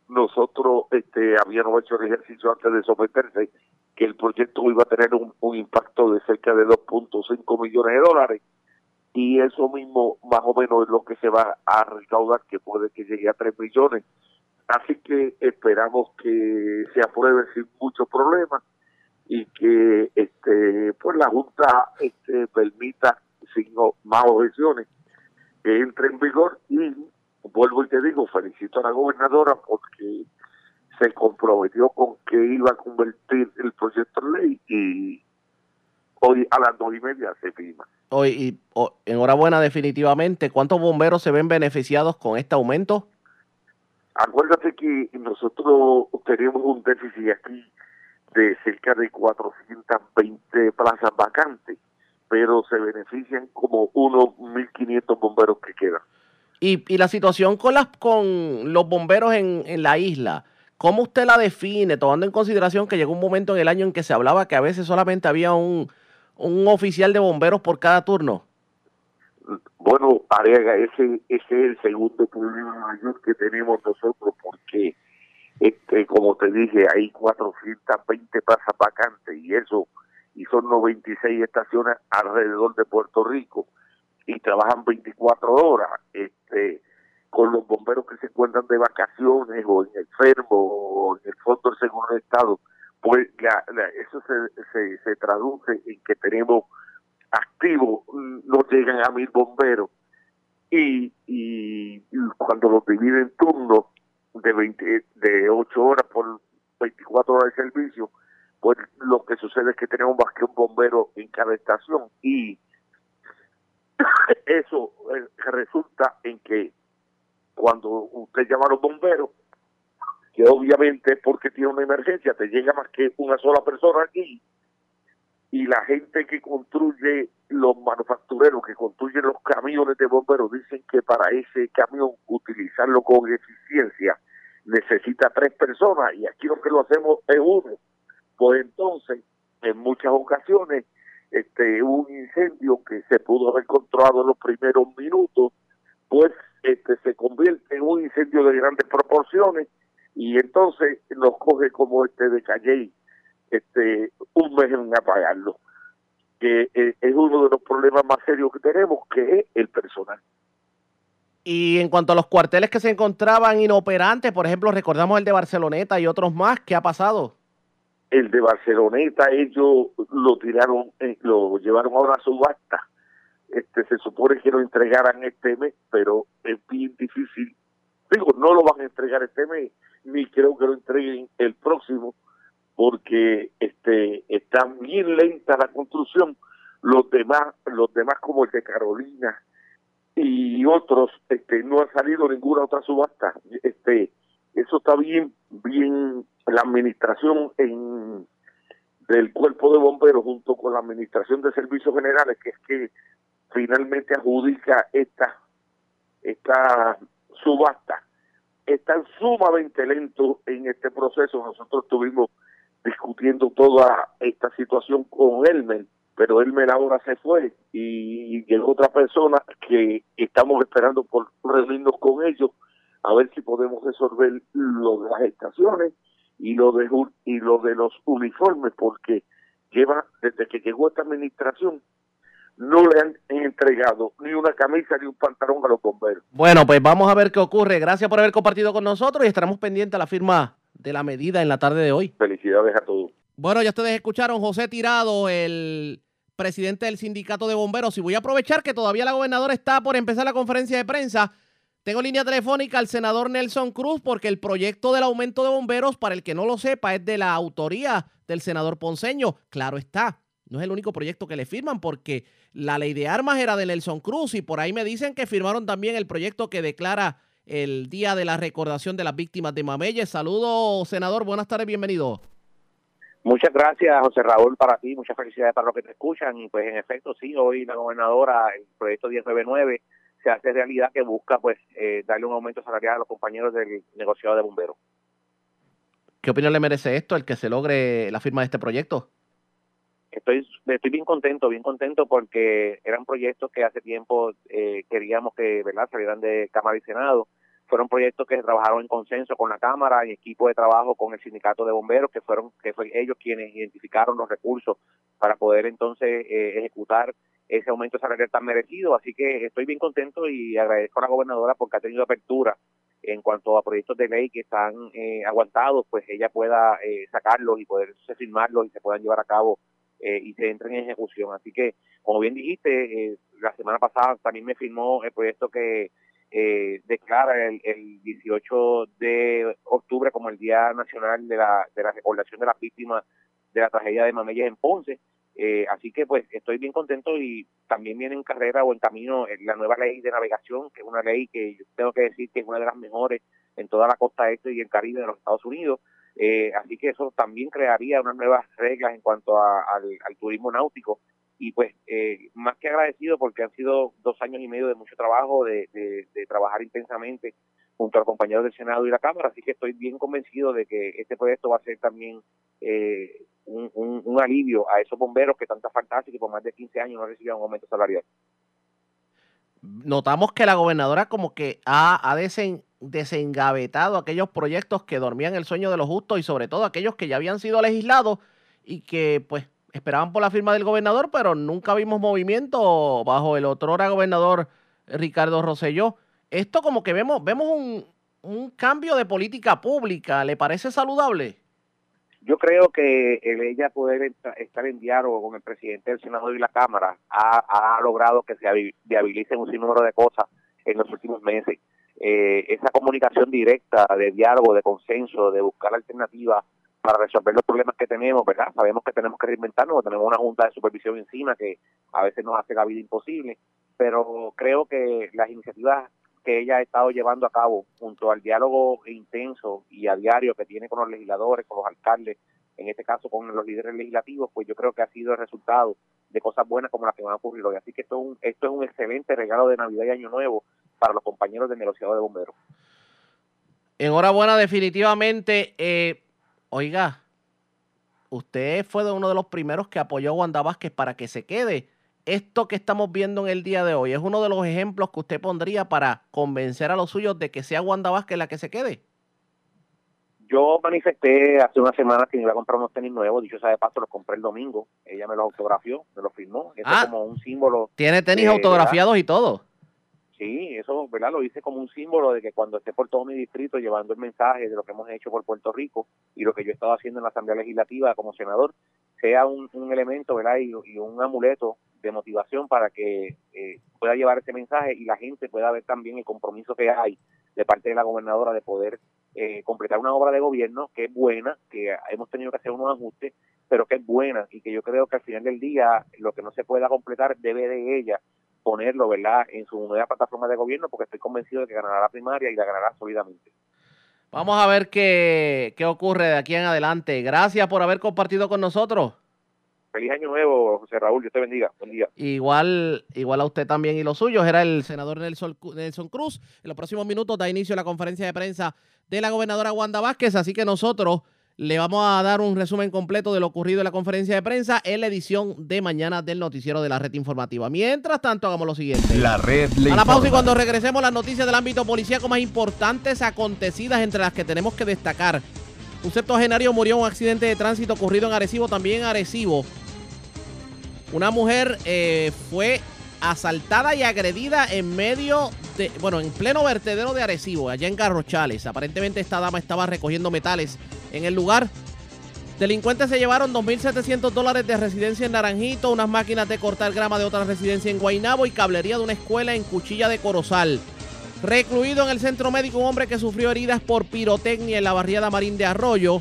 Nosotros este habíamos hecho el ejercicio antes de someterse que el proyecto iba a tener un impacto de cerca de 2.5 millones de dólares y eso mismo más o menos es lo que se va a recaudar, que puede que llegue a 3 millones. Así que esperamos que se apruebe sin muchos problemas y que este pues la Junta este, permita sin más objeciones que entre en vigor y vuelvo y te digo, felicito a la gobernadora porque se comprometió con que iba a convertir el proyecto en ley y hoy a las dos y media se firma. Hoy, enhorabuena definitivamente. ¿Cuántos bomberos se ven beneficiados con este aumento? Acuérdate que nosotros tenemos un déficit aquí de cerca de 420 plazas vacantes, pero se benefician como unos 1.500 bomberos que quedan. Y, y la situación con, las, con los bomberos en, en la isla, ¿cómo usted la define, tomando en consideración que llegó un momento en el año en que se hablaba que a veces solamente había un, un oficial de bomberos por cada turno? Bueno, Ariaga, ese, es el segundo problema mayor que tenemos nosotros porque, este, como te dije, hay 420 plazas vacantes y eso, y son 96 estaciones alrededor de Puerto Rico y trabajan 24 horas. Este, con los bomberos que se encuentran de vacaciones o en enfermo o en el Fondo del Seguro de Estado, pues eso se, se, traduce en que tenemos activos, no llegan a mil bomberos y, y, cuando los dividen en turnos de 20, de 8 horas por 24 horas de servicio, pues lo que sucede es que tenemos más que un bombero en cada estación y eso eh, resulta en que cuando usted llama a los bomberos, que obviamente es porque tiene una emergencia, te llega más que una sola persona aquí y la gente que construye los manufactureros que construyen los camiones de bomberos dicen que para ese camión utilizarlo con eficiencia necesita tres personas y aquí lo que lo hacemos es uno. Pues entonces, en muchas ocasiones, este un incendio que se pudo haber en los primeros minutos, pues este se convierte en un incendio de grandes proporciones y entonces nos coge como este de Calle este un mes en apagarlo que eh, es uno de los problemas más serios que tenemos, que es el personal. Y en cuanto a los cuarteles que se encontraban inoperantes, por ejemplo, recordamos el de Barceloneta y otros más, ¿qué ha pasado? El de Barceloneta, ellos lo tiraron, eh, lo llevaron a subasta. Este, se supone que lo entregaran este mes, pero es bien difícil. Digo, no lo van a entregar este mes, ni creo que lo entreguen el próximo, porque este está bien lenta la construcción. Los demás, los demás como el de Carolina, y otros este no ha salido ninguna otra subasta este eso está bien bien la administración en del cuerpo de bomberos junto con la administración de servicios generales que es que finalmente adjudica esta esta subasta están sumamente lentos en este proceso. Nosotros estuvimos discutiendo toda esta situación con Elmer pero él ahora se fue y llegó otra persona que estamos esperando por reunirnos con ellos a ver si podemos resolver lo de las estaciones y lo de y lo de los uniformes porque lleva desde que llegó esta administración no le han entregado ni una camisa ni un pantalón a los bomberos. Bueno, pues vamos a ver qué ocurre. Gracias por haber compartido con nosotros y estaremos pendientes a la firma de la medida en la tarde de hoy. Felicidades a todos. Bueno, ya ustedes escucharon José Tirado, el presidente del sindicato de bomberos. Y voy a aprovechar que todavía la gobernadora está por empezar la conferencia de prensa. Tengo línea telefónica al senador Nelson Cruz porque el proyecto del aumento de bomberos, para el que no lo sepa, es de la autoría del senador Ponceño. Claro está, no es el único proyecto que le firman porque la ley de armas era de Nelson Cruz y por ahí me dicen que firmaron también el proyecto que declara el Día de la Recordación de las Víctimas de Mameyes. Saludos, senador. Buenas tardes, bienvenido. Muchas gracias, José Raúl, para ti, muchas felicidades para los que te escuchan. Y pues en efecto, sí, hoy la gobernadora, el proyecto 1099, se hace realidad que busca pues eh, darle un aumento salarial a los compañeros del negociado de bomberos. ¿Qué opinión le merece esto, el que se logre la firma de este proyecto? Estoy, estoy bien contento, bien contento porque eran proyectos que hace tiempo eh, queríamos que ¿verdad? salieran de Cámara y Senado fueron proyectos que trabajaron en consenso con la Cámara y equipo de trabajo con el sindicato de bomberos, que fueron que fue ellos quienes identificaron los recursos para poder entonces eh, ejecutar ese aumento salarial tan merecido. Así que estoy bien contento y agradezco a la gobernadora porque ha tenido apertura en cuanto a proyectos de ley que están eh, aguantados, pues ella pueda sacarlos y poder firmarlos y se puedan llevar a cabo y se entren en ejecución. Así que, como bien dijiste, la semana pasada también me firmó el proyecto que eh, declara el, el, 18 de octubre como el Día Nacional de la, de la Recordación de las Víctimas de la Tragedia de Mameyes en Ponce. Eh, así que pues estoy bien contento y también viene en carrera o en camino la nueva ley de navegación, que es una ley que yo tengo que decir que es una de las mejores en toda la costa este y el Caribe de los Estados Unidos. Eh, así que eso también crearía unas nuevas reglas en cuanto al turismo náutico y pues eh, más que agradecido porque han sido dos años y medio de mucho trabajo, de, trabajar intensamente junto a compañeros del Senado y la Cámara, así que estoy bien convencido de que este proyecto va a ser también eh, un, alivio a esos bomberos que tanta fantástica y por más de 15 años no recibían un aumento salarial. Notamos que la gobernadora como que ha, ha desengavetado aquellos proyectos que dormían el sueño de los justos y sobre todo aquellos que ya habían sido legislados y que pues esperaban por la firma del gobernador, pero nunca vimos movimiento bajo el otro gobernador Ricardo Rosselló. Esto como que vemos, vemos un, un cambio de política pública. ¿Le parece saludable? Yo creo que el ella poder estar en diálogo con el presidente del Senado y la Cámara ha, ha logrado que se viabilicen un sinnúmero de cosas en los últimos meses. Eh, esa comunicación directa de diálogo, de consenso, de buscar alternativas para resolver los problemas que tenemos, ¿verdad? Sabemos que tenemos que reinventarnos, tenemos una junta de supervisión encima que a veces nos hace la vida imposible, pero creo que las iniciativas que ella ha estado llevando a cabo junto al diálogo intenso y a diario que tiene con los legisladores, con los alcaldes, en este caso con los líderes legislativos, pues yo creo que ha sido el resultado de cosas buenas como las que van a ocurrir hoy. Así que esto es un, esto es un excelente regalo de Navidad y Año Nuevo para los compañeros del negociado de bomberos. Enhorabuena, definitivamente. Eh, Oiga, usted fue de uno de los primeros que apoyó a Wanda Vázquez para que se quede. Esto que estamos viendo en el día de hoy es uno de los ejemplos que usted pondría para convencer a los suyos de que sea Wanda Vázquez la que se quede. Yo manifesté hace una semana que me iba a comprar unos tenis nuevos, dicho sea de paso, los compré el domingo. Ella me los autografió, me los firmó. Eso es ah. como un símbolo. Tiene tenis autografiados y todo. Sí, eso, ¿verdad? Lo hice como un símbolo de que cuando esté por todo mi distrito llevando el mensaje de lo que hemos hecho por Puerto Rico y lo que yo he estado haciendo en la Asamblea Legislativa como senador, sea un, elemento, ¿verdad? Y, un amuleto de motivación para que eh, pueda llevar ese mensaje y la gente pueda ver también el compromiso que hay de parte de la gobernadora de poder eh, completar una obra de gobierno que es buena, que hemos tenido que hacer unos ajustes, pero que es buena y que yo creo que al final del día lo que no se pueda completar debe de ella ponerlo, ¿verdad?, en su nueva plataforma de gobierno porque estoy convencido de que ganará la primaria y la ganará sólidamente. Vamos a ver qué, qué ocurre de aquí en adelante. Gracias por haber compartido con nosotros. Feliz año nuevo, José Raúl. Dios te bendiga. Buen día. Igual, igual a usted también y los suyos. Era el senador Nelson, Nelson Cruz. En los próximos minutos da inicio a la conferencia de prensa de la gobernadora Wanda Vázquez. Así que nosotros le vamos a dar un resumen completo de lo ocurrido en la conferencia de prensa en la edición de mañana del noticiero de la red informativa. Mientras tanto, hagamos lo siguiente. La red le A la pausa y cuando regresemos las noticias del ámbito policíaco más importantes acontecidas entre las que tenemos que destacar. Un septuagenario murió en un accidente de tránsito ocurrido en Arecibo, también en Arecibo. Una mujer eh, fue asaltada y agredida en medio bueno, en pleno vertedero de Arecibo, allá en Garrochales. Aparentemente esta dama estaba recogiendo metales en el lugar. Delincuentes se llevaron 2.700 dólares de residencia en Naranjito, unas máquinas de cortar grama de otra residencia en Guainabo y cablería de una escuela en Cuchilla de Corozal. Recluido en el centro médico un hombre que sufrió heridas por pirotecnia en la barriada Marín de Arroyo.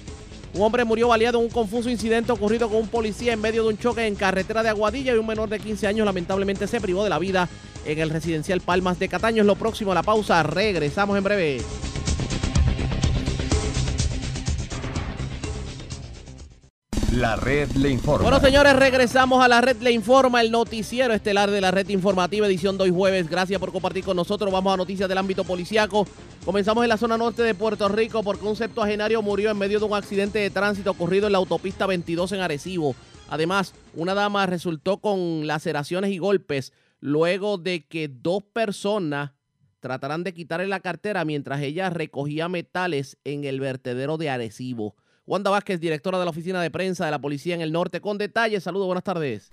Un hombre murió baleado en un confuso incidente ocurrido con un policía en medio de un choque en carretera de Aguadilla y un menor de 15 años lamentablemente se privó de la vida en el residencial Palmas de Cataño. Es lo próximo a la pausa. Regresamos en breve. La red le informa. Bueno, señores, regresamos a la red le informa, el noticiero estelar de la red informativa, edición de jueves. Gracias por compartir con nosotros. Vamos a noticias del ámbito policiaco. Comenzamos en la zona norte de Puerto Rico porque un septuagenario murió en medio de un accidente de tránsito ocurrido en la autopista 22 en Arecibo. Además, una dama resultó con laceraciones y golpes luego de que dos personas tratarán de quitarle la cartera mientras ella recogía metales en el vertedero de Arecibo. Wanda Vázquez, directora de la Oficina de Prensa de la Policía en el Norte, con detalles. Saludos, buenas tardes.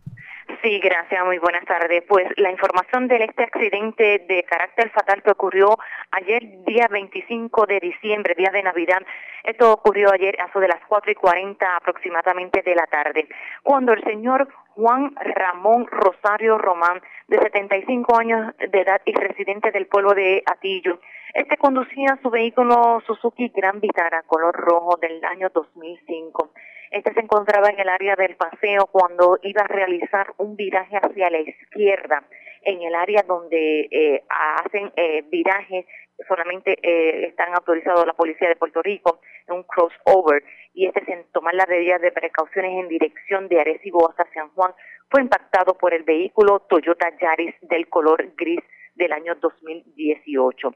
Sí, gracias, muy buenas tardes. Pues la información de este accidente de carácter fatal que ocurrió ayer, día 25 de diciembre, día de Navidad, esto ocurrió ayer a eso de las 4 y 40 aproximadamente de la tarde, cuando el señor Juan Ramón Rosario Román, de 75 años de edad y residente del pueblo de Atillo, este conducía su vehículo Suzuki Gran Vitara color rojo del año 2005. Este se encontraba en el área del paseo cuando iba a realizar un viraje hacia la izquierda, en el área donde eh, hacen eh, virajes, solamente eh, están autorizados la policía de Puerto Rico, en un crossover, y este sin tomar las medidas de precauciones en dirección de Arecibo hasta San Juan, fue impactado por el vehículo Toyota Yaris del color gris del año 2018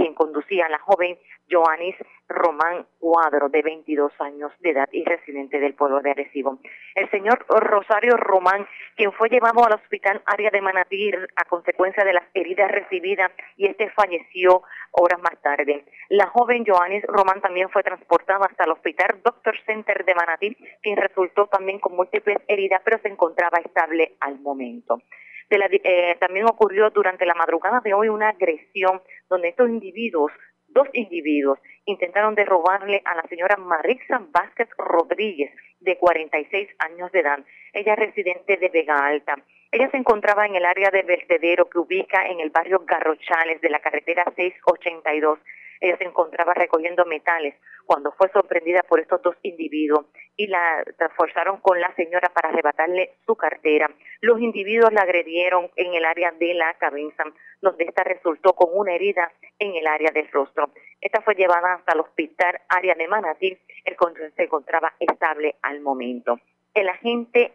quien conducía a la joven Joanis Román Cuadro, de 22 años de edad y residente del pueblo de Arecibo. El señor Rosario Román, quien fue llevado al hospital área de Manatí a consecuencia de las heridas recibidas y este falleció horas más tarde. La joven Joanis Román también fue transportada hasta el hospital Doctor Center de Manatí, quien resultó también con múltiples heridas, pero se encontraba estable al momento. Eh, también ocurrió durante la madrugada de hoy una agresión donde estos individuos, dos individuos, intentaron derrobarle a la señora Marixa Vázquez Rodríguez, de 46 años de edad. Ella es residente de Vega Alta. Ella se encontraba en el área de vertedero que ubica en el barrio Garrochales de la carretera 682 ella se encontraba recogiendo metales cuando fue sorprendida por estos dos individuos y la forzaron con la señora para arrebatarle su cartera. Los individuos la agredieron en el área de la cabeza, donde esta resultó con una herida en el área del rostro. Esta fue llevada hasta el hospital área de Manatí, el control se encontraba estable al momento. El agente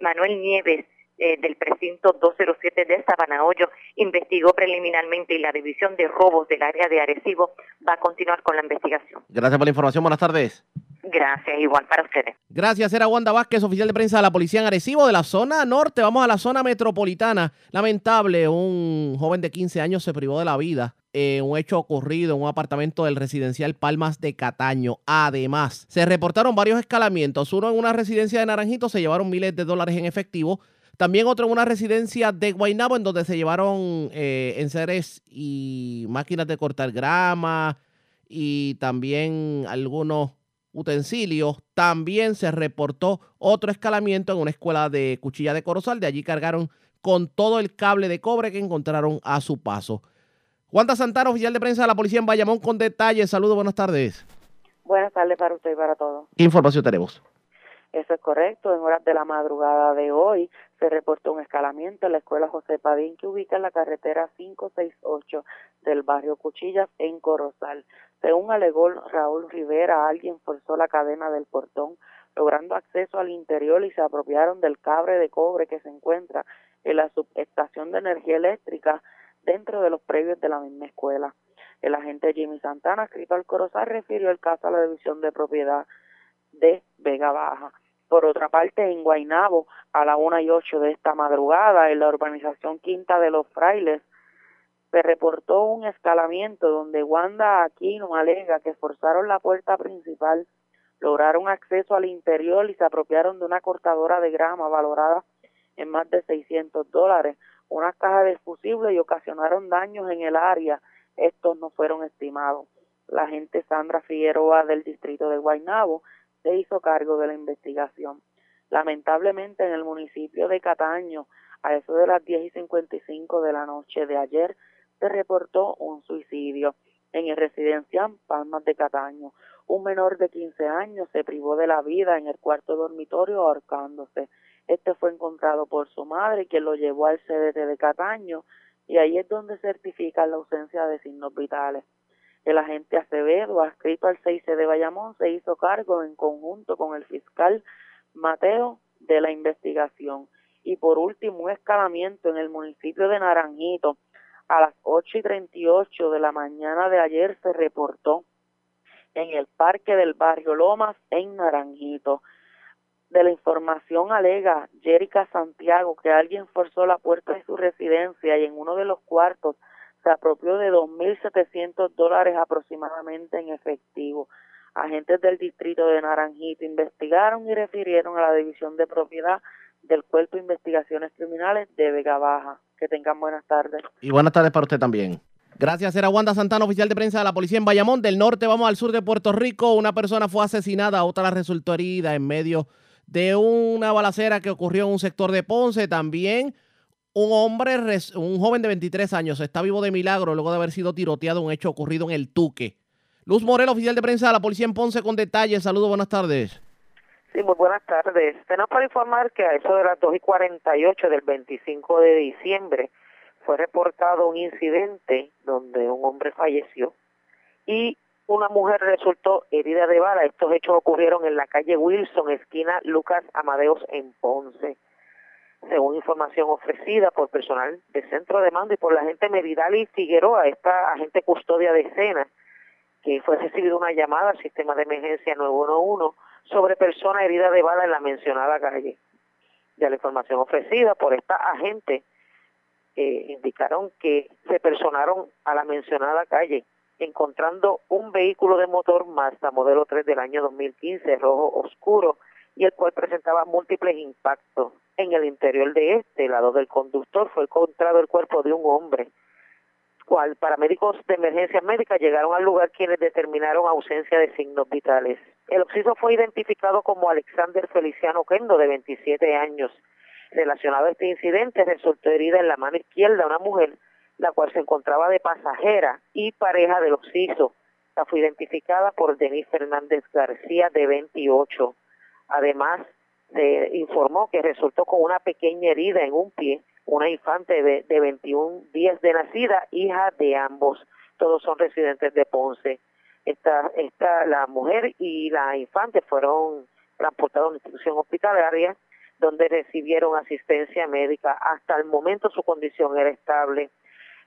Manuel Nieves eh, del precinto 207 de Sabana investigó preliminarmente y la división de robos del área de Arecibo va a continuar con la investigación. Gracias por la información. Buenas tardes. Gracias, igual para ustedes. Gracias, era Wanda Vázquez, oficial de prensa de la Policía en Arecibo de la zona norte. Vamos a la zona metropolitana. Lamentable, un joven de 15 años se privó de la vida en un hecho ocurrido en un apartamento del residencial Palmas de Cataño. Además, se reportaron varios escalamientos. Uno en una residencia de Naranjito se llevaron miles de dólares en efectivo También otro en una residencia de Guaynabo, en donde se llevaron eh, enseres y máquinas de cortar grama y también algunos utensilios. También se reportó otro escalamiento en una escuela de cuchilla de Corozal. De allí cargaron con todo el cable de cobre que encontraron a su paso. Wanda Santana, oficial de prensa de la policía en Bayamón, con detalles. Saludos, buenas tardes. Buenas tardes para usted y para todos. ¿Qué información tenemos? Eso es correcto. En horas de la madrugada de hoy se reportó un escalamiento en la escuela José Padín que ubica en la carretera 568 del barrio Cuchillas en Corozal. Según alegó Raúl Rivera, alguien forzó la cadena del portón, logrando acceso al interior y se apropiaron del cable de cobre que se encuentra en la subestación de energía eléctrica dentro de los previos de la misma escuela. El agente Jimmy Santana, escrito al Corozal, refirió el caso a la División de Propiedad de Vega Baja. Por otra parte, en Guainabo, a la una y ocho de esta madrugada, en la urbanización Quinta de los Frailes, se reportó un escalamiento donde Wanda Aquino alega que forzaron la puerta principal, lograron acceso al interior y se apropiaron de una cortadora de grama valorada en más de 600 dólares, una caja de fusible y ocasionaron daños en el área. Estos no fueron estimados. La agente Sandra Figueroa del distrito de Guaynabo se hizo cargo de la investigación. Lamentablemente en el municipio de Cataño, a eso de las 10 y 55 de la noche de ayer, se reportó un suicidio en el residencial Palmas de Cataño. Un menor de 15 años se privó de la vida en el cuarto dormitorio ahorcándose. Este fue encontrado por su madre, quien lo llevó al CDT de Cataño, y ahí es donde certifica la ausencia de signos vitales. El agente Acevedo, adscrito al 6C de Bayamón, se hizo cargo en conjunto con el fiscal Mateo de la investigación. Y por último, un escalamiento en el municipio de Naranjito. A las 8 y 38 de la mañana de ayer se reportó en el parque del barrio Lomas en Naranjito. De la información alega Jerica Santiago que alguien forzó la puerta de su residencia y en uno de los cuartos se apropió de 2.700 dólares aproximadamente en efectivo. Agentes del distrito de Naranjito investigaron y refirieron a la División de Propiedad del Cuerpo de Investigaciones Criminales de Vega Baja. Que tengan buenas tardes. Y buenas tardes para usted también. Gracias, era Wanda Santana, oficial de prensa de la policía en Bayamón. Del norte vamos al sur de Puerto Rico. Una persona fue asesinada, otra resultó herida en medio de una balacera que ocurrió en un sector de Ponce. También un hombre, un joven de 23 años, está vivo de milagro luego de haber sido tiroteado, un hecho ocurrido en el Tuque. Luz Morel, oficial de prensa de la policía en Ponce, con detalles. Saludos, buenas tardes. Sí, muy buenas tardes. Tenemos para informar que a eso de las 2 y 48 del 25 de diciembre fue reportado un incidente donde un hombre falleció y una mujer resultó herida de bala. Estos hechos ocurrieron en la calle Wilson, esquina Lucas Amadeos en Ponce según información ofrecida por personal del centro de mando y por la agente Meridali Figueroa, esta agente custodia de escena, que fue recibido una llamada al sistema de emergencia 911 sobre persona herida de bala en la mencionada calle. De la información ofrecida por esta agente, eh, indicaron que se personaron a la mencionada calle, encontrando un vehículo de motor Mazda modelo 3 del año 2015, rojo oscuro, y el cual presentaba múltiples impactos en el interior de este lado del conductor fue encontrado el cuerpo de un hombre, cual paramédicos de emergencia médica llegaron al lugar quienes determinaron ausencia de signos vitales. El occiso fue identificado como Alexander Feliciano Kendo, de 27 años. Relacionado a este incidente, resultó herida en la mano izquierda una mujer, la cual se encontraba de pasajera y pareja del occiso. La fue identificada por Denis Fernández García, de 28. Además, informó que resultó con una pequeña herida en un pie, una infante de, de 21 días de nacida, hija de ambos. Todos son residentes de Ponce. Esta, esta, la mujer y la infante fueron transportados a una institución hospitalaria donde recibieron asistencia médica. Hasta el momento su condición era estable.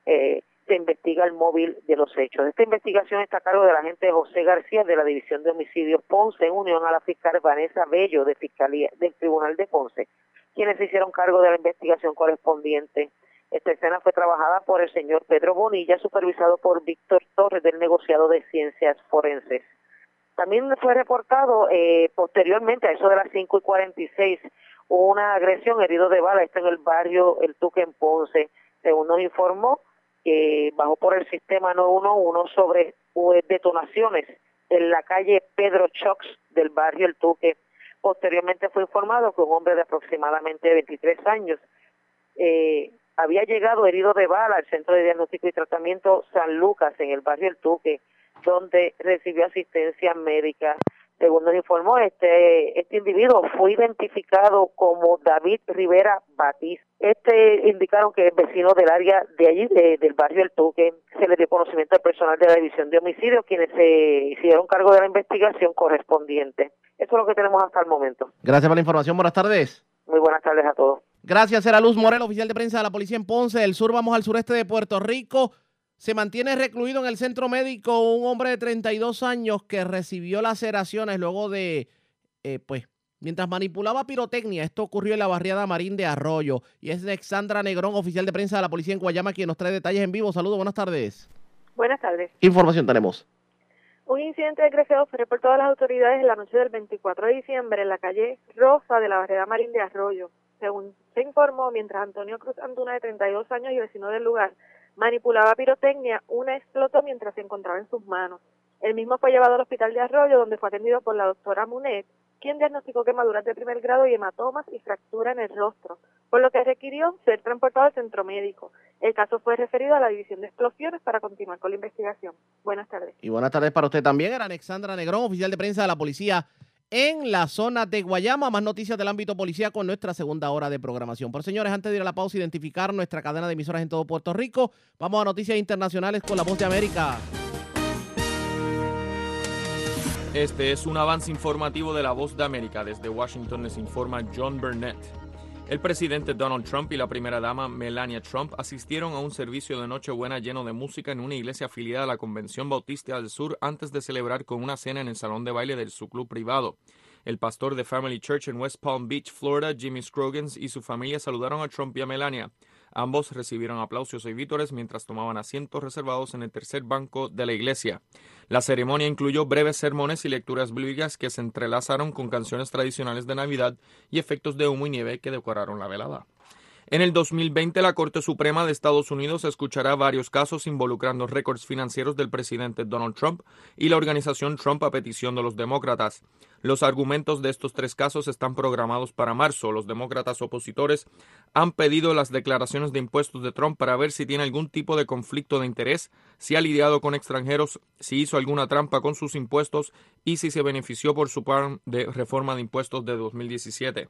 Eh, se investiga el móvil de los hechos. Esta investigación está a cargo del agente José García de la División de Homicidios Ponce en unión a la fiscal Vanessa Bello de Fiscalía del Tribunal de Ponce, quienes se hicieron cargo de la investigación correspondiente. Esta escena fue trabajada por el señor Pedro Bonilla, supervisado por Víctor Torres del negociado de ciencias forenses. También fue reportado eh, posteriormente, a eso de las 5 y 46, una agresión herido de bala, esto en el barrio El Tuque en Ponce. Según nos informó, que bajó por el sistema 911 sobre pues, detonaciones en la calle Pedro Chox del barrio El Tuque. Posteriormente fue informado que un hombre de aproximadamente 23 años eh, había llegado herido de bala al Centro de Diagnóstico y Tratamiento San Lucas en el barrio El Tuque, donde recibió asistencia médica. Según nos informó, este, este individuo fue identificado como David Rivera Batiz. Este indicaron que es vecino del área de allí, del barrio El Tuque. Se le dio conocimiento al personal de la División de Homicidios, quienes se hicieron cargo de la investigación correspondiente. Eso es lo que tenemos hasta el momento. Gracias por la información. Buenas tardes. Muy buenas tardes a todos. Gracias, era Luz Morel, oficial de prensa de la policía en Ponce. Del sur vamos al sureste de Puerto Rico. Se mantiene recluido en el centro médico un hombre de 32 años que recibió laceraciones luego de, eh, pues, mientras manipulaba pirotecnia. Esto ocurrió en la barriada Marín de Arroyo. Y es Alexandra Negrón, oficial de prensa de la policía en Guayama, quien nos trae detalles en vivo. Saludos, buenas tardes. Buenas tardes. ¿Qué información tenemos? Un incidente de fue reportado a las autoridades en la noche del 24 de diciembre en la calle Rosa de la barriada Marín de Arroyo. Según se informó, mientras Antonio Cruz Antuna, de 32 años y vecino del lugar, manipulaba pirotecnia, una explotó mientras se encontraba en sus manos. El mismo fue llevado al hospital de Arroyo, donde fue atendido por la doctora Munet, quien diagnosticó quemaduras de primer grado y hematomas y fractura en el rostro, por lo que requirió ser transportado al centro médico. El caso fue referido a la División de Explosiones para continuar con la investigación. Buenas tardes. Y buenas tardes para usted también. Era Alexandra Negrón, oficial de prensa de la policía en la zona de Guayama. Más noticias del ámbito policía con nuestra segunda hora de programación. Por señores, antes de ir a la pausa, identificar nuestra cadena de emisoras en todo Puerto Rico. Vamos a noticias internacionales con la voz de América. Este es un avance informativo de la voz de América. Desde Washington les informa John Burnett. El presidente Donald Trump y la primera dama Melania Trump asistieron a un servicio de Nochebuena lleno de música en una iglesia afiliada a la Convención Bautista del Sur antes de celebrar con una cena en el salón de baile de su club privado. El pastor de Family Church en West Palm Beach, Florida, Jimmy Scroggins, y su familia saludaron a Trump y a Melania. Ambos recibieron aplausos y vítores mientras tomaban asientos reservados en el tercer banco de la iglesia. La ceremonia incluyó breves sermones y lecturas bíblicas que se entrelazaron con canciones tradicionales de Navidad y efectos de humo y nieve que decoraron la velada. En el 2020, la Corte Suprema de Estados Unidos escuchará varios casos involucrando récords financieros del presidente Donald Trump y la organización Trump a petición de los demócratas. Los argumentos de estos tres casos están programados para marzo. Los demócratas opositores han pedido las declaraciones de impuestos de Trump para ver si tiene algún tipo de conflicto de interés, si ha lidiado con extranjeros, si hizo alguna trampa con sus impuestos y si se benefició por su plan de reforma de impuestos de 2017.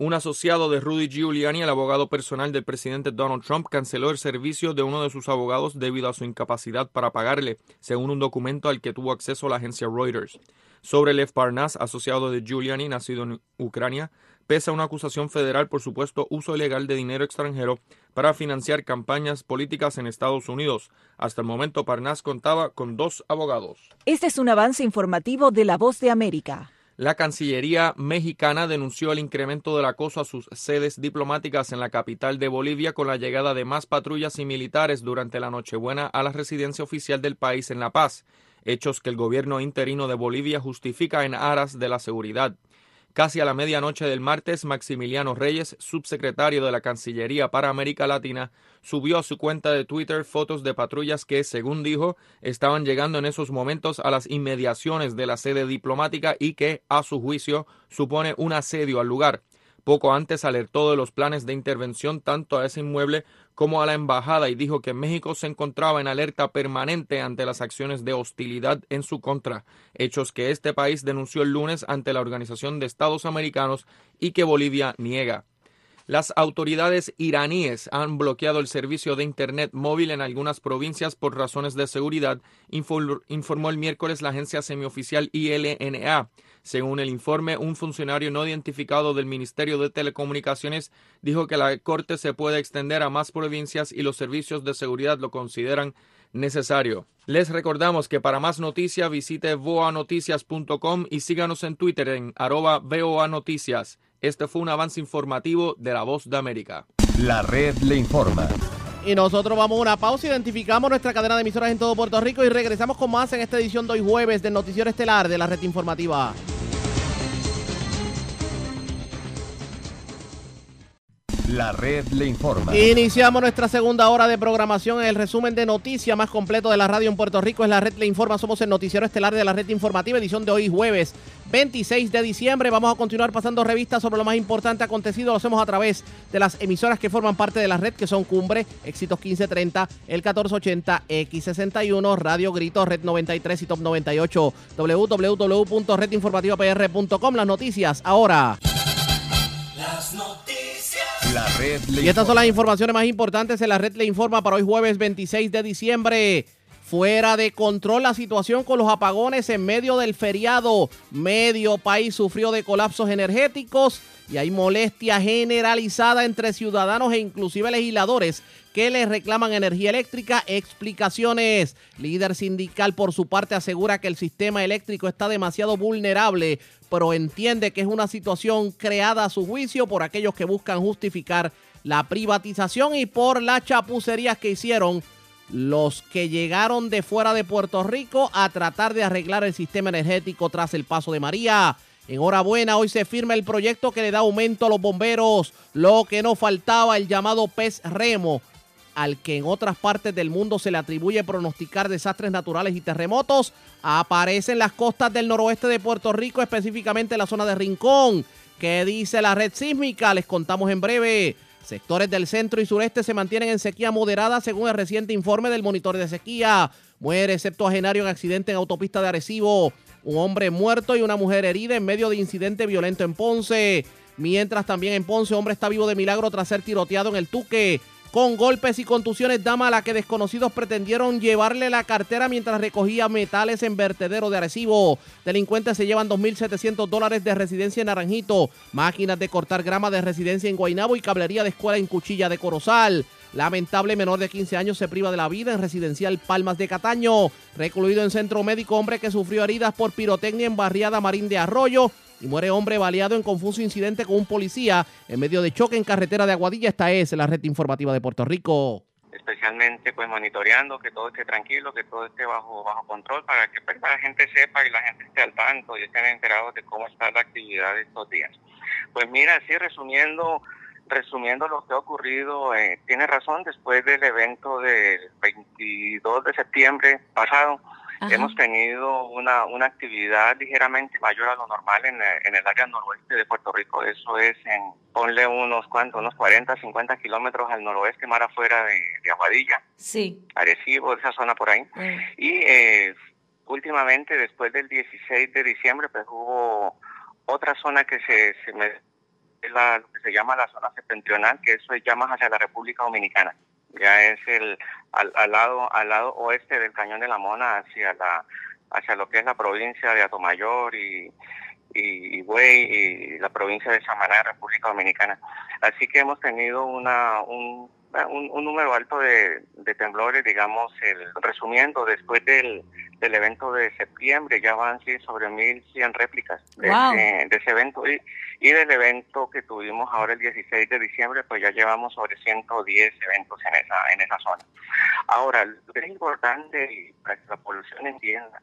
Un asociado de Rudy Giuliani, el abogado personal del presidente Donald Trump, canceló el servicio de uno de sus abogados debido a su incapacidad para pagarle, según un documento al que tuvo acceso la agencia Reuters. Sobre Lev Parnas, asociado de Giuliani, nacido en Ucrania, pesa una acusación federal por supuesto uso ilegal de dinero extranjero para financiar campañas políticas en Estados Unidos. Hasta el momento, Parnas contaba con dos abogados. Este es un avance informativo de La Voz de América. La Cancillería mexicana denunció el incremento del acoso a sus sedes diplomáticas en la capital de Bolivia con la llegada de más patrullas y militares durante la Nochebuena a la residencia oficial del país en La Paz, hechos que el gobierno interino de Bolivia justifica en aras de la seguridad. Casi a la medianoche del martes, Maximiliano Reyes, subsecretario de la Cancillería para América Latina, subió a su cuenta de Twitter fotos de patrullas que, según dijo, estaban llegando en esos momentos a las inmediaciones de la sede diplomática y que, a su juicio, supone un asedio al lugar. Poco antes alertó de los planes de intervención tanto a ese inmueble como a la embajada y dijo que México se encontraba en alerta permanente ante las acciones de hostilidad en su contra, hechos que este país denunció el lunes ante la Organización de Estados Americanos y que Bolivia niega. Las autoridades iraníes han bloqueado el servicio de Internet móvil en algunas provincias por razones de seguridad, informó el miércoles la agencia semioficial ILNA. Según el informe, un funcionario no identificado del Ministerio de Telecomunicaciones dijo que la corte se puede extender a más provincias y los servicios de seguridad lo consideran necesario. Les recordamos que para más noticias visite voanoticias.com y síganos en Twitter en arroba voanoticias. Este fue un avance informativo de La Voz de América. La red le informa. Y nosotros vamos a una pausa, identificamos nuestra cadena de emisoras en todo Puerto Rico y regresamos con más en esta edición de hoy jueves del Noticiero Estelar de la red informativa. La red le informa. Iniciamos nuestra segunda hora de programación. El resumen de noticias más completo de la radio en Puerto Rico es la red le informa. Somos el noticiero estelar de la red informativa, edición de hoy jueves 26 de diciembre. Vamos a continuar pasando revistas sobre lo más importante acontecido. Lo hacemos a través de las emisoras que forman parte de la red, que son Cumbre, Éxitos 1530, el 1480, X61, Radio Grito, Red 93 y Top 98, www.redinformativapr.com. Las noticias ahora. Las noticias. La red le Y estas son las informaciones más importantes en la red le informa para hoy jueves 26 de diciembre. Fuera de control la situación con los apagones en medio del feriado. Medio país sufrió de colapsos energéticos y hay molestia generalizada entre ciudadanos e inclusive legisladores que les reclaman energía eléctrica. Explicaciones. Líder sindical por su parte asegura que el sistema eléctrico está demasiado vulnerable, pero entiende que es una situación creada a su juicio por aquellos que buscan justificar la privatización y por las chapucerías que hicieron los que llegaron de fuera de Puerto Rico a tratar de arreglar el sistema energético tras el paso de María. Enhorabuena, hoy se firma el proyecto que le da aumento a los bomberos, lo que no faltaba, el llamado pez remo, al que en otras partes del mundo se le atribuye pronosticar desastres naturales y terremotos, aparece en las costas del noroeste de Puerto Rico, específicamente en la zona de Rincón. ¿Qué dice la red sísmica? Les contamos en breve. Sectores del centro y sureste se mantienen en sequía moderada según el reciente informe del monitor de sequía. Muere septuagenario en accidente en autopista de Arecibo. Un hombre muerto y una mujer herida en medio de incidente violento en Ponce. Mientras también en Ponce, hombre está vivo de milagro tras ser tiroteado en el Tuque. Con golpes y contusiones, dama a la que desconocidos pretendieron llevarle la cartera mientras recogía metales en vertedero de Arecibo. Delincuentes se llevan 2.700 dólares de residencia en Naranjito, máquinas de cortar grama de residencia en Guaynabo y cablería de escuela en Cuchilla de Corozal. Lamentable menor de 15 años se priva de la vida en residencial Palmas de Cataño. Recluido en centro médico, hombre que sufrió heridas por pirotecnia en barriada Marín de Arroyo. Y muere hombre baleado en confuso incidente con un policía en medio de choque en carretera de Aguadilla. Esta es la red informativa de Puerto Rico. especialmente pues monitoreando que todo esté tranquilo, que todo esté bajo bajo control para que pues, la gente sepa y la gente esté al tanto y estén enterados de cómo está la actividad estos días. Pues mira, así resumiendo resumiendo lo que ha ocurrido, eh, tiene razón, después del evento del 22 de septiembre pasado, Ajá. hemos tenido una, una actividad ligeramente mayor a lo normal en, el- en el área noroeste de Puerto Rico. Eso es en, ponle unos cuantos, unos 40, 50 kilómetros al noroeste, mar afuera de, de Aguadilla, Sí. Arecibo, esa zona por ahí. Mm. Y eh, últimamente, después del 16 de diciembre, pues hubo otra zona que se, se me, es la, lo que se llama la zona septentrional, que eso es ya más hacia la República Dominicana. Ya es el al, al lado al lado oeste del Cañón de la Mona hacia la hacia lo que es la provincia de Atomayor y y, y y la provincia de Samaná, República Dominicana. Así que hemos tenido una un, un, un número alto de, de temblores, digamos, el, resumiendo, después del, del evento de septiembre ya van sí, sobre 1.100 réplicas de, Wow. ese, de ese evento y, y del evento que tuvimos ahora el 16 de diciembre, pues ya llevamos sobre 110 eventos en esa, en esa zona. Ahora, lo que es importante y para que la población entienda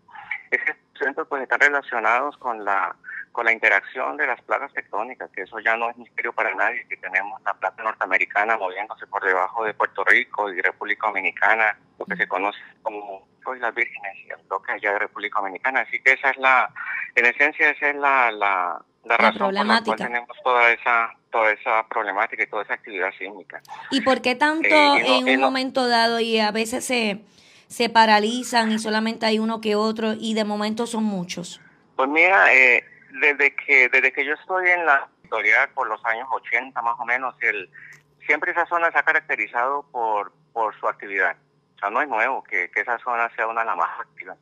es que estos eventos pues están relacionados con la con la interacción de las placas tectónicas, que eso ya no es misterio para nadie, que tenemos la placa norteamericana moviéndose por debajo de Puerto Rico y República Dominicana, lo que se conoce como Islas Vírgenes y el bloque allá de República Dominicana. Así que esa es la, en esencia esa es la, la, la razón por la cual tenemos toda esa, toda esa problemática y toda esa actividad sísmica. ¿Y por qué tanto Eh, y no- en y un no- momento dado y a veces se, se paralizan y solamente hay uno que otro y de momento son muchos? Pues mira, eh, desde que desde que yo estoy en la historia por los años 80 más o menos, el siempre esa zona se ha caracterizado por por su actividad. O sea, no es nuevo que, que esa zona sea una de las más activas.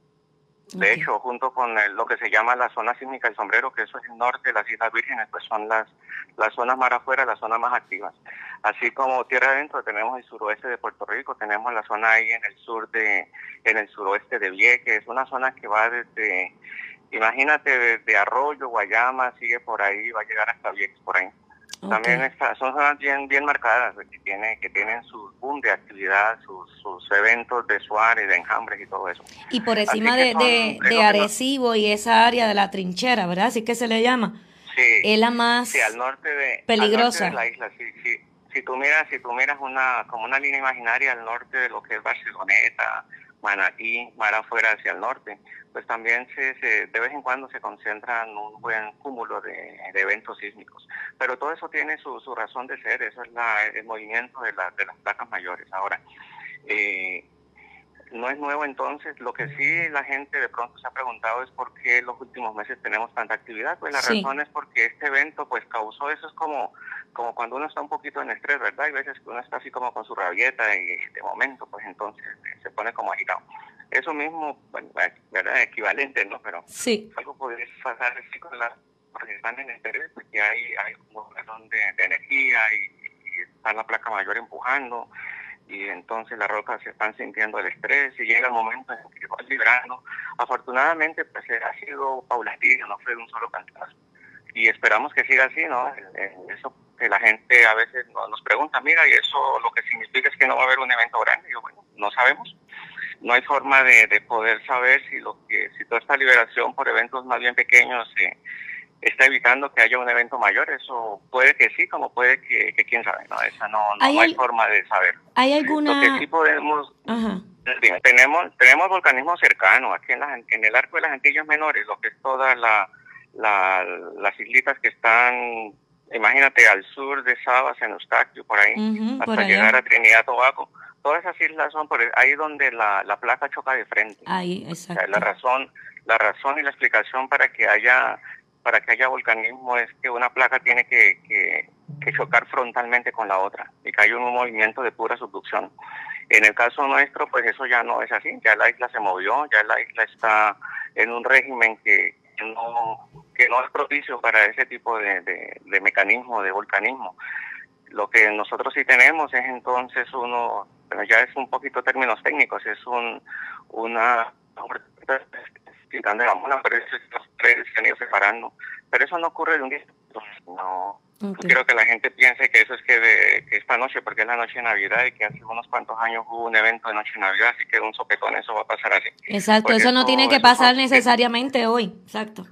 De hecho, junto con el- lo que se llama la zona sísmica del sombrero, que eso es el norte de las Islas Vírgenes, pues son las, las zonas más afuera, las zonas más activas. Así como tierra adentro tenemos el suroeste de Puerto Rico, tenemos la zona ahí en el sur de, en el suroeste de Vieques, una zona que va desde, imagínate, desde Arroyo, Guayama, sigue por ahí, va a llegar hasta Vieques por ahí. También está- son zonas bien bien marcadas que tiene que tienen su boom de actividad, sus, sus eventos de Suárez, de enjambres y todo eso. Y por encima de, de, de Arecibo y esa área de la trinchera, ¿verdad? Así que se le llama. Sí, Es la más sí, al norte de peligrosa. al norte de la isla, sí, sí, si tú miras, si tú miras una, como una línea imaginaria al norte de lo que es Barceloneta, Manatí, mar afuera hacia el norte, pues también se, se- de vez en cuando se concentran un buen cúmulo de, eventos sísmicos. Pero todo eso tiene su, su razón de ser, eso es la, el movimiento de, la- de las placas mayores. Ahora, eh, no es nuevo entonces, lo que sí la gente de pronto se ha preguntado es por qué en los últimos meses tenemos tanta actividad. Pues la Sí. razón es porque este evento pues causó, eso es como, como cuando uno está un poquito en estrés, ¿verdad? Hay veces que uno está así como con su rabieta y de momento pues entonces eh, se pone como agitado. Eso mismo, bueno, ¿verdad? Equivalente, ¿no? Pero Sí. algo podría pasar así con las porque están en estrés, porque hay, hay razón de, de energía y, y está la placa mayor empujando y entonces las rocas se están sintiendo el estrés y llega el momento en que van librando. Afortunadamente, pues eh, ha sido paulatino, no fue de un solo cantazo. Y esperamos que siga así, ¿no? El- el- Eso que la gente a veces no- nos pregunta, mira, y eso lo que significa es que no va a haber un evento grande. Y yo, bueno, no sabemos. No hay forma de, de poder saber si lo que si toda esta liberación por eventos más bien pequeños eh, está evitando que haya un evento mayor. Eso puede que sí, como puede que, que quién sabe, ¿no? Esa no, no ¿Hay hay al- forma de saber. ¿Hay Lo que alguna...? sí podemos Ajá. Tenemos tenemos volcanismo cercano aquí en, las, en el arco de las Antillas Menores, lo que es todas la, la- las islitas que están, imagínate, al sur de Sabas, en Eustaquio, por ahí, Ujú, hasta por llegar a Trinidad Tobago. Todas esas islas son por ahí donde la, la placa choca de frente. Ahí, O sea, exacto. la razón, la razón y la explicación para que haya para que haya volcanismo es que una placa tiene que, chocar frontalmente con la otra y que haya un movimiento de pura subducción. En el caso nuestro, pues eso ya no es así, ya la isla se movió, ya la isla está en un régimen que, no, es propicio para ese tipo de mecanismo, de volcanismo. Lo que nosotros sí tenemos es entonces uno, bueno, ya es un poquito términos técnicos, es un una de la mona, pero eso es los tres se han ido separando. Pero eso no ocurre de un día. No, no Ok. quiero que la gente piense que eso es que, de, que esta noche, porque es la noche de Navidad y que hace unos cuantos años hubo un evento de noche de Navidad, así que un sopetón eso va a pasar así. Exacto, Porque eso no tiene que pasar necesariamente hoy. Exacto.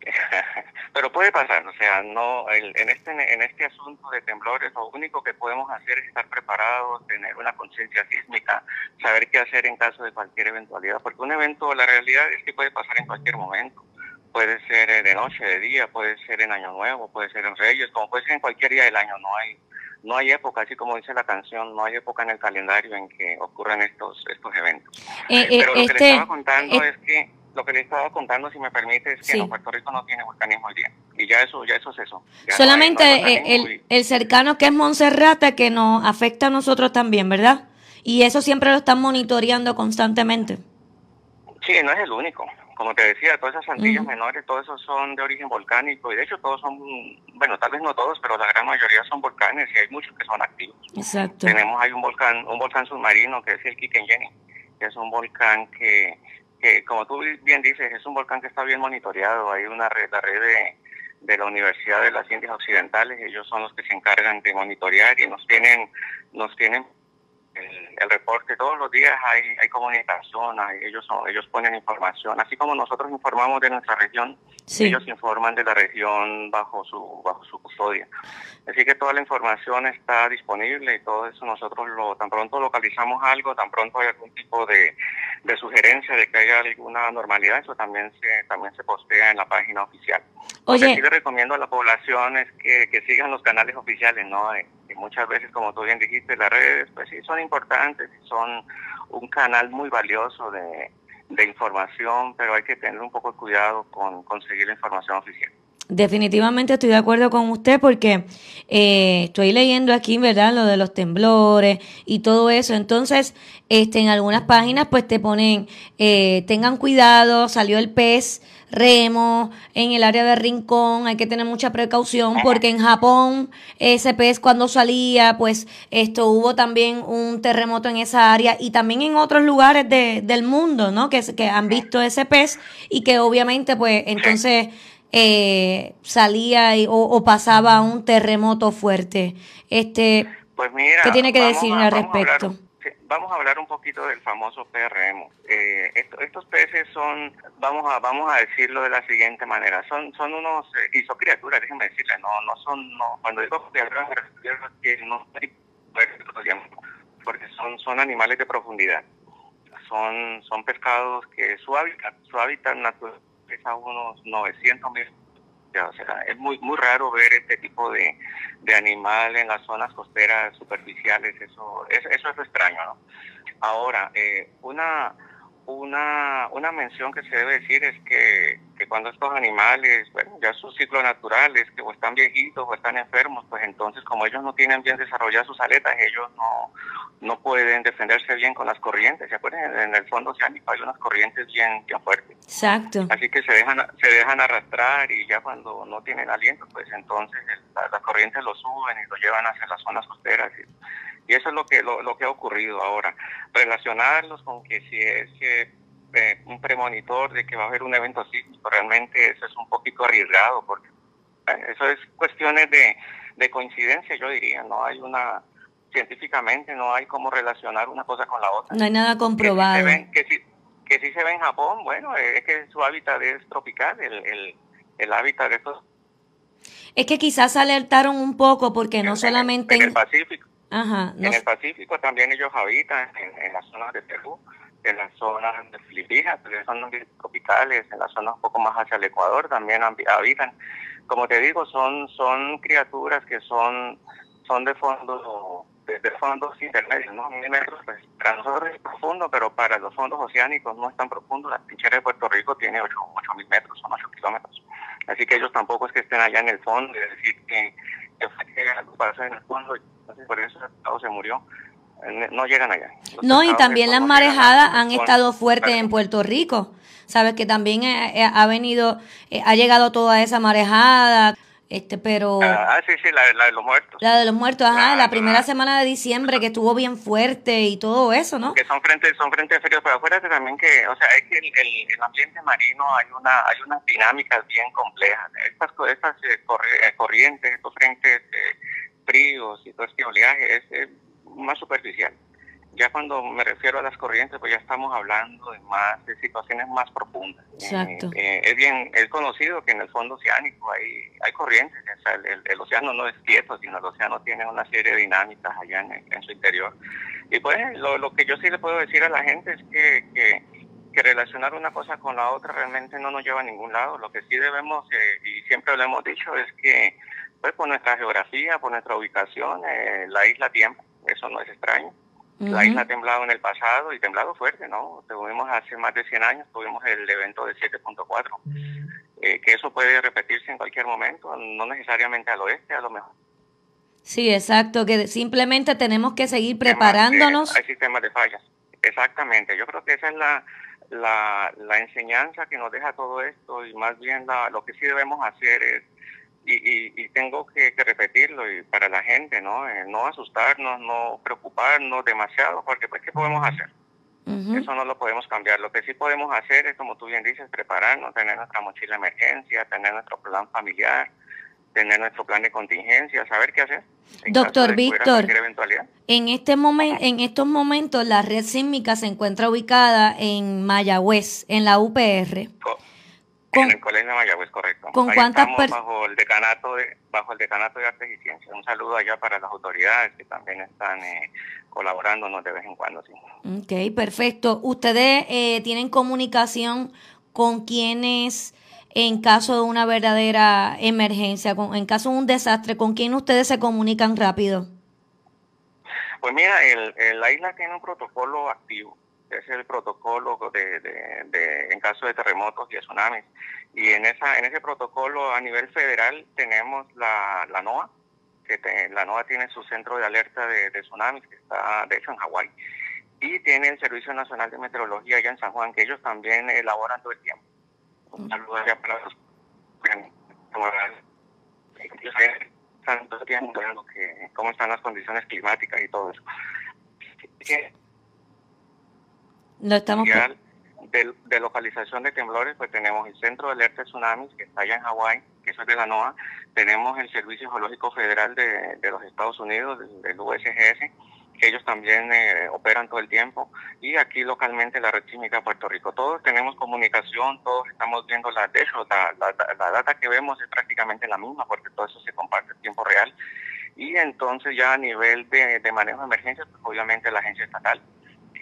pero puede pasar, o sea, no el- en este en este asunto de temblores lo único que podemos hacer es estar preparados, tener una conciencia sísmica, saber qué hacer en caso de cualquier eventualidad, porque un evento la realidad es que puede pasar en cualquier momento. Puede ser de noche, de día, puede ser en Año Nuevo, puede ser en Reyes, como puede ser en cualquier día del año, no hay no hay época, así como dice la canción, no hay época en el calendario en que ocurran estos estos eventos. Eh, eh, Pero lo que este, le estaba contando eh, es que lo que le estaba contando, si me permite, es que Sí. no, Puerto Rico no tiene volcanismo hoy día. Y ya eso, ya eso es eso. Ya no hay- solamente no hay volcanismo el, el cercano que es Monserrate que nos afecta a nosotros también, ¿verdad? Y eso siempre lo están monitoreando constantemente. Sí, no es el único. Como te decía, todas esas antillas menores, todos esos son de origen volcánico. Y de hecho todos son, bueno, tal vez no todos, pero la gran mayoría son volcanes y hay muchos que son activos. Exacto. Tenemos hay un volcán, un volcán submarino que es el Kikenjeni, que es un volcán que, que, como tú bien dices, es un volcán que está bien monitoreado. Hay una red, la red de, de la Universidad de las Indias Occidentales, ellos son los que se encargan de monitorear y nos tienen, nos tienen el, el reporte todos los días hay, hay comunicación, hay- ellos son, ellos ponen información, así como nosotros informamos de nuestra región, Sí. ellos informan de la región bajo su bajo su custodia. Así que toda la información está disponible y todo eso nosotros lo tan pronto localizamos algo, tan pronto hay algún tipo de, de sugerencia de que haya alguna normalidad, eso también se también se postea en la página oficial. Lo que Oye, sí le recomiendo a la población es que, que sigan los canales oficiales, ¿no? Eh, muchas veces, como tú bien dijiste, las redes, pues sí, son importantes, son un canal muy valioso de, de información, pero hay que tener un poco de cuidado con conseguir la información oficial. definitivamente estoy de acuerdo con usted porque eh, estoy leyendo aquí, ¿verdad? Lo de los temblores y todo eso. Entonces, este, en algunas páginas pues te ponen, eh, tengan cuidado, salió el pez remo en el área de Rincón, hay que tener mucha precaución porque en Japón ese pez cuando salía, pues esto hubo también un terremoto en esa área y también en otros lugares de- del mundo, ¿no? Que, que han visto ese pez y que obviamente pues entonces eh, salía y- o, o pasaba un terremoto fuerte. Este, Pues mira, ¿Qué tiene que decir a- al respecto? Vamos a hablar un poquito del famoso PRM. Eh, esto- estos peces son, vamos a vamos a decirlo de la siguiente manera, son son unos eh, y son criaturas, déjenme decirle, no no son no, cuando digo criaturas me refiero a que no porque son son animales de profundidad. Son son pescados que su hábitat su hábitat natural es a unos 900 mil o sea, es muy muy raro ver este tipo de, de animal en las zonas costeras superficiales, eso, eso, eso es extraño, ¿no? Ahora, eh, una, una, una mención que se debe decir es que, que cuando estos animales, bueno, ya su ciclo natural es que o están viejitos o están enfermos, pues entonces como ellos no tienen bien desarrolladas sus aletas, ellos no, no pueden defenderse bien con las corrientes, ¿se acuerdan? En el fondo oceánico hay unas corrientes bien, bien fuertes. Exacto. Así que se dejan, se dejan arrastrar y ya cuando no tienen aliento, pues entonces el- la- las corrientes lo suben y lo llevan hacia las zonas costeras. Y, y eso es lo que, lo, lo que ha ocurrido ahora. Relacionarlos con que si es que, eh, un premonitor de que va a haber un evento sísmico, realmente eso es un poquito arriesgado, porque eh, eso es cuestiones de, de coincidencia, yo diría. No hay una, científicamente no hay cómo relacionar una cosa con la otra No hay nada se comprobado. ven, que sí, que sí se ve en Japón, bueno, es que su hábitat es tropical, el, el, el hábitat de estos Es que quizás se alertaron un poco porque no solamente en el. Pacífico. Ajá, no En el Pacífico también ellos habitan, en, en las zonas de Perú, en las zonas de Filipinas, en zonas tropicales, en las zonas un poco más hacia el Ecuador también habi- habitan. Como te digo, son son criaturas que son son de fondo de, fondos intermedios, ¿no? Mil metros, pues, para nosotros es profundo, pero para los fondos oceánicos no es tan profundo. La trinchera de Puerto Rico tiene 8 mil metros, son 8 kilómetros. Así que ellos tampoco es que estén allá en el fondo, es decir, que, algo pasó en el fondo, por eso el estado se murió. Eh, No llegan allá. Los No, y también las marejadas han estado fuertes en Puerto Rico. Sabes que también eh, eh, ha venido, ha llegado toda esa marejada, este, pero Ah, sí, sí, la, la de los muertos. la de los muertos, ajá, la primera semana de diciembre que estuvo bien fuerte y todo eso, ¿no? que son frentes son frentes fríos pero acuérdate también que o sea es que el, el- el ambiente marino hay una hay unas dinámicas bien complejas estas estas eh, eh, corrientes estos frentes eh, fríos y todo este oleaje es eh, más superficial ya cuando me refiero a las corrientes pues ya estamos hablando de más de situaciones más profundas Exacto. Eh, es bien es conocido que en el fondo oceánico hay hay corrientes o sea, el, el- el océano no es quieto sino el océano tiene una serie de dinámicas allá en, en su interior y pues lo, lo que yo sí le puedo decir a la gente es que, que, que relacionar una cosa con la otra realmente no nos lleva a ningún lado. Lo que sí debemos, eh, y siempre lo hemos dicho, es que pues por nuestra geografía, por nuestra ubicación, eh, la isla tiembla, eso no es extraño. La isla ha temblado en el pasado y temblado fuerte, ¿no? Tuvimos hace más de 100 años, tuvimos el evento de 7.4, eh, que eso puede repetirse en cualquier momento, no necesariamente al oeste, a lo mejor. Sí, exacto, que simplemente tenemos que seguir preparándonos. Eh, hay sistemas de fallas. Exactamente. Yo creo que esa es la, la, la enseñanza que nos deja todo esto y más bien la, lo que sí debemos hacer es, y, y, y tengo que, que repetirlo y para la gente, ¿no? Eh, no asustarnos, no preocuparnos demasiado, porque pues, ¿qué podemos hacer? Eso no lo podemos cambiar. Lo que sí podemos hacer es, como tú bien dices, prepararnos, tener nuestra mochila de emergencia, tener nuestro plan familiar, tener nuestro plan de contingencia, saber qué hacer. Doctor Víctor. En este momento, en estos momentos, la red sísmica se encuentra ubicada en Mayagüez, en la UPR. En el Colegio de Mayagüez, correcto. ¿Con Ahí cuántas estamos pers- bajo el decanato de bajo el decanato de artes y ciencias. Un saludo allá para las autoridades que también están eh, colaborándonos de vez en cuando, sí. Ok, perfecto. ¿Ustedes eh, tienen comunicación con quienes, en caso de una verdadera emergencia, con- en caso de un desastre, con quién ustedes se comunican rápido? Pues mira, el, el- la isla tiene un protocolo activo, es el protocolo de, de- de- en caso de terremotos y tsunamis. Y en esa en ese protocolo a nivel federal tenemos la, la NOAA, que la NOAA tiene su centro de alerta de, tsunamis, que está de hecho en Hawái. Y tiene el Servicio Nacional de Meteorología allá en San Juan, que ellos también elaboran todo el tiempo. Un saludo para los que, cómo están las condiciones climáticas y todo eso. Lo estamos... de, de localización de temblores, pues tenemos el Centro de Alerta de Tsunamis, que está allá en Hawái, que eso es de la NOAA. Tenemos el Servicio Geológico Federal de, de los Estados Unidos, del, USGS, que ellos también eh, operan todo el tiempo, y aquí localmente la red sísmica de Puerto Rico. Todos tenemos comunicación, todos estamos viendo la, de hecho, la, la, la data que vemos es prácticamente la misma, porque todo eso se comparte en tiempo real. Y entonces ya a nivel de, de manejo de emergencias, pues obviamente la agencia estatal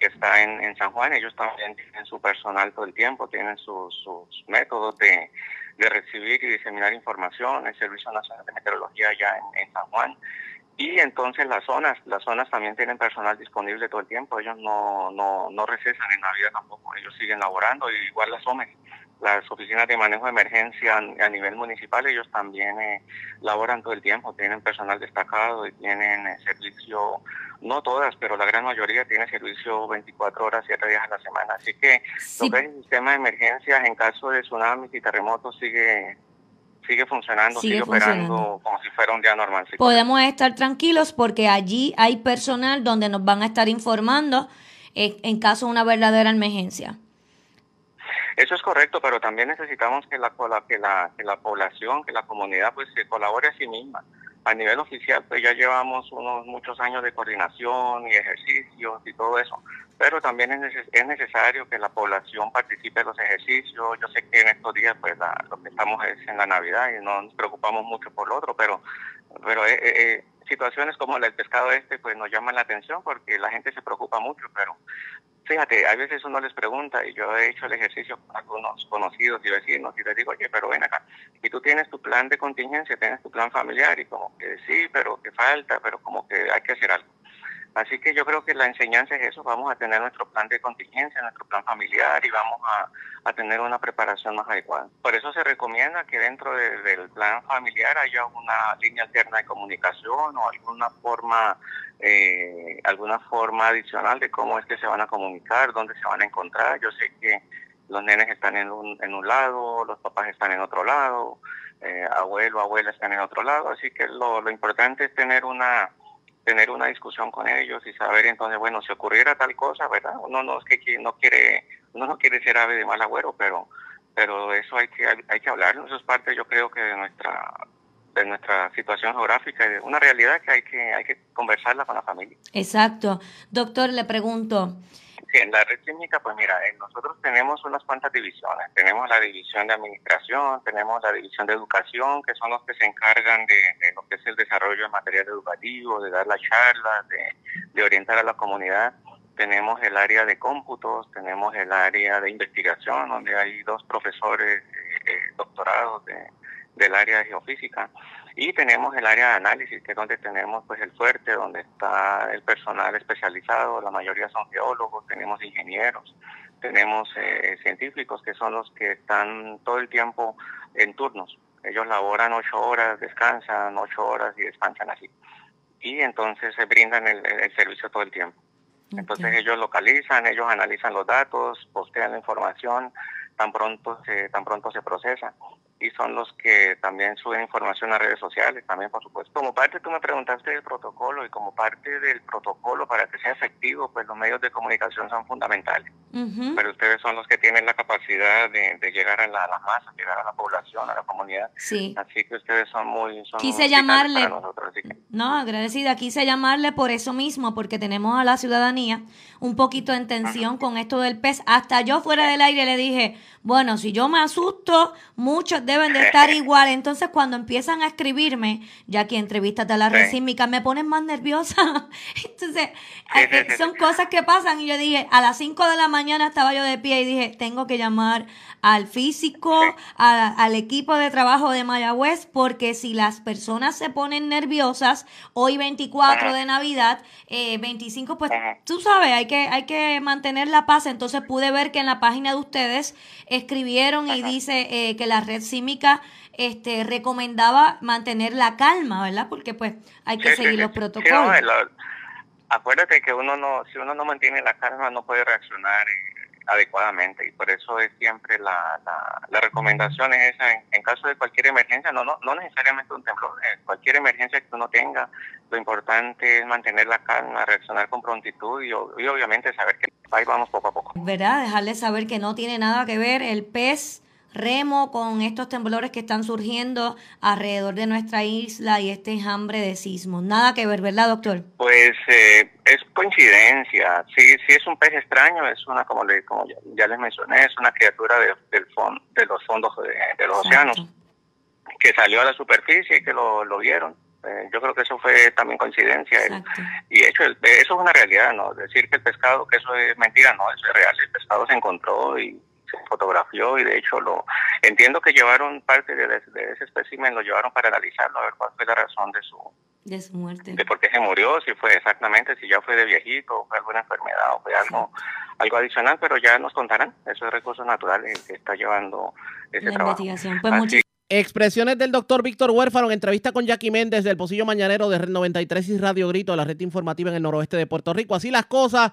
que está en, San Juan, ellos también tienen su personal todo el tiempo, tienen sus, métodos de, de, recibir y diseminar información, el Servicio Nacional de Meteorología allá en, en, San Juan. Y entonces las zonas, las zonas también tienen personal disponible todo el tiempo, ellos no, no, no recesan en Navidad tampoco, ellos siguen laborando, y igual las OMES, las oficinas de manejo de emergencia a nivel municipal, ellos también eh, laboran todo el tiempo, tienen personal destacado y tienen eh, servicio no todas, pero la gran mayoría tiene servicio 24 horas, 7 días a la semana. Así que sí. lo que es el sistema de emergencias en caso de tsunamis y terremotos sigue sigue funcionando, sigue, sigue operando como si fuera un día normal. Sí. Podemos estar tranquilos porque allí hay personal donde nos van a estar informando eh, en caso de una verdadera emergencia. Eso es correcto, pero también necesitamos que la, que la, que la población, que la comunidad pues se colabore a sí misma a nivel oficial pues ya llevamos unos muchos años de coordinación y ejercicios y todo eso, pero también es, neces es necesario que la población participe en los ejercicios. Yo sé que en estos días pues la, lo que estamos es en la Navidad y no nos preocupamos mucho por lo otro, pero pero eh, eh, situaciones como la del pescado este pues nos llaman la atención porque la gente se preocupa mucho, pero fíjate, a veces uno les pregunta, y yo he hecho el ejercicio con algunos conocidos y vecinos, y les digo, oye, pero ven acá, y tú tienes tu plan de contingencia, tienes tu plan familiar, y como que sí, pero que falta, pero como que hay que hacer algo. Así que yo creo que la enseñanza es eso, vamos a tener nuestro plan de contingencia, nuestro plan familiar y vamos a, a tener una preparación más adecuada. Por eso se recomienda que dentro de, del plan familiar haya una línea alterna de comunicación o alguna forma eh, alguna forma adicional de cómo es que se van a comunicar, dónde se van a encontrar. Yo sé que los nenes están en un, en un lado, los papás están en otro lado, eh, abuelo, abuela están en otro lado, así que lo, lo importante es tener una tener una discusión con ellos y saber entonces, bueno, si ocurriera tal cosa, ¿verdad? Uno no es que no quiere, uno no quiere ser ave de mal agüero, pero pero eso hay que hay que hablarlo, eso es parte yo creo que de nuestra de nuestra situación geográfica, de una realidad que hay que hay que conversarla con la familia. Exacto. Doctor, le pregunto, Sí, en la red sísmica, pues mira, nosotros tenemos unas cuantas divisiones. Tenemos la división de administración, tenemos la división de educación, que son los que se encargan de, lo que es el desarrollo de material educativo, de dar las charlas, de, orientar a la comunidad. Tenemos el área de cómputos, tenemos el área de investigación, donde hay dos profesores eh, doctorados de, del área de geofísica y tenemos el área de análisis que es donde tenemos pues el fuerte donde está el personal especializado la mayoría son geólogos tenemos ingenieros tenemos eh, científicos que son los que están todo el tiempo en turnos. Ellos laboran ocho horas descansan ocho horas y descansan así. Y entonces se brindan el, el servicio todo el tiempo. Entonces okay. ellos localizan ellos analizan los datos postean la información tan pronto se tan pronto se procesa y son los que también suben información a redes sociales, también por supuesto. Como parte, tú me preguntaste del protocolo y como parte del protocolo para que sea efectivo, pues los medios de comunicación son fundamentales. Uh -huh. Pero ustedes son los que tienen la capacidad de, de llegar a la, a la, masa, llegar a la población, a la comunidad. Sí. Así que ustedes son muy... Son quise llamarle... Nosotros, que... No, agradecida. Quise llamarle por eso mismo, porque tenemos a la ciudadanía un poquito en tensión uh -huh. con esto del pez. Hasta yo fuera del aire le dije, bueno, si yo me asusto, muchos deben de estar igual. Entonces, cuando empiezan a escribirme, ya que entrevistas a la red sísmica, me ponen más nerviosa. Entonces, eh, son cosas que pasan. Y yo dije, a las 5 de la mañana estaba yo de pie y dije, tengo que llamar al físico, a, al equipo de trabajo de Mayagüez, porque si las personas se ponen nerviosas, hoy 24 de Navidad, eh, 25, pues tú sabes, hay que, hay que mantener la paz. Entonces pude ver que en la página de ustedes escribieron y dice eh, que la red sísmica este, recomendaba mantener la calma, ¿verdad? Porque pues hay que sí, seguir sí, los sí. protocolos. Sí, no, la, acuérdate que uno no, si uno no mantiene la calma no puede reaccionar adecuadamente y por eso es siempre la, la, la recomendación es esa en, en, caso de cualquier emergencia, no, no, no necesariamente un temblor, eh, cualquier emergencia que uno tenga, lo importante es mantener la calma, reaccionar con prontitud y, y obviamente saber que ahí vamos poco a poco. ¿Verdad? Dejarle saber que no tiene nada que ver el pez remo con estos temblores que están surgiendo alrededor de nuestra isla y este enjambre de sismos. Nada que ver, ¿verdad, doctor? Pues eh, es coincidencia. Sí, sí es un pez extraño, es una, como, le, como ya, ya les mencioné, es una criatura de, del fon- de los fondos de, de los océanos que salió a la superficie y que lo, lo vieron. Eh, yo creo que eso fue también coincidencia. El- y hecho, el- eso es una realidad, ¿no? Decir que el pescado, que eso es mentira, no, eso es real. El pescado se encontró y se fotografió y de hecho lo entiendo que llevaron parte de, de ese espécimen, lo llevaron para analizarlo, a ver cuál fue la razón de su De su muerte. de por qué se murió, si fue exactamente, si ya fue de viejito, o fue alguna enfermedad, o fue algo, algo adicional, pero ya nos contarán. Eso es recursos naturales el que está llevando ese La trabajo. investigación. Pues Así Expresiones del doctor Víctor Huérfano en entrevista con Jackie Méndez del Pocillo Mañanero de Red 93 y Radio Grito de la red informativa en el noroeste de Puerto Rico. Así las cosas.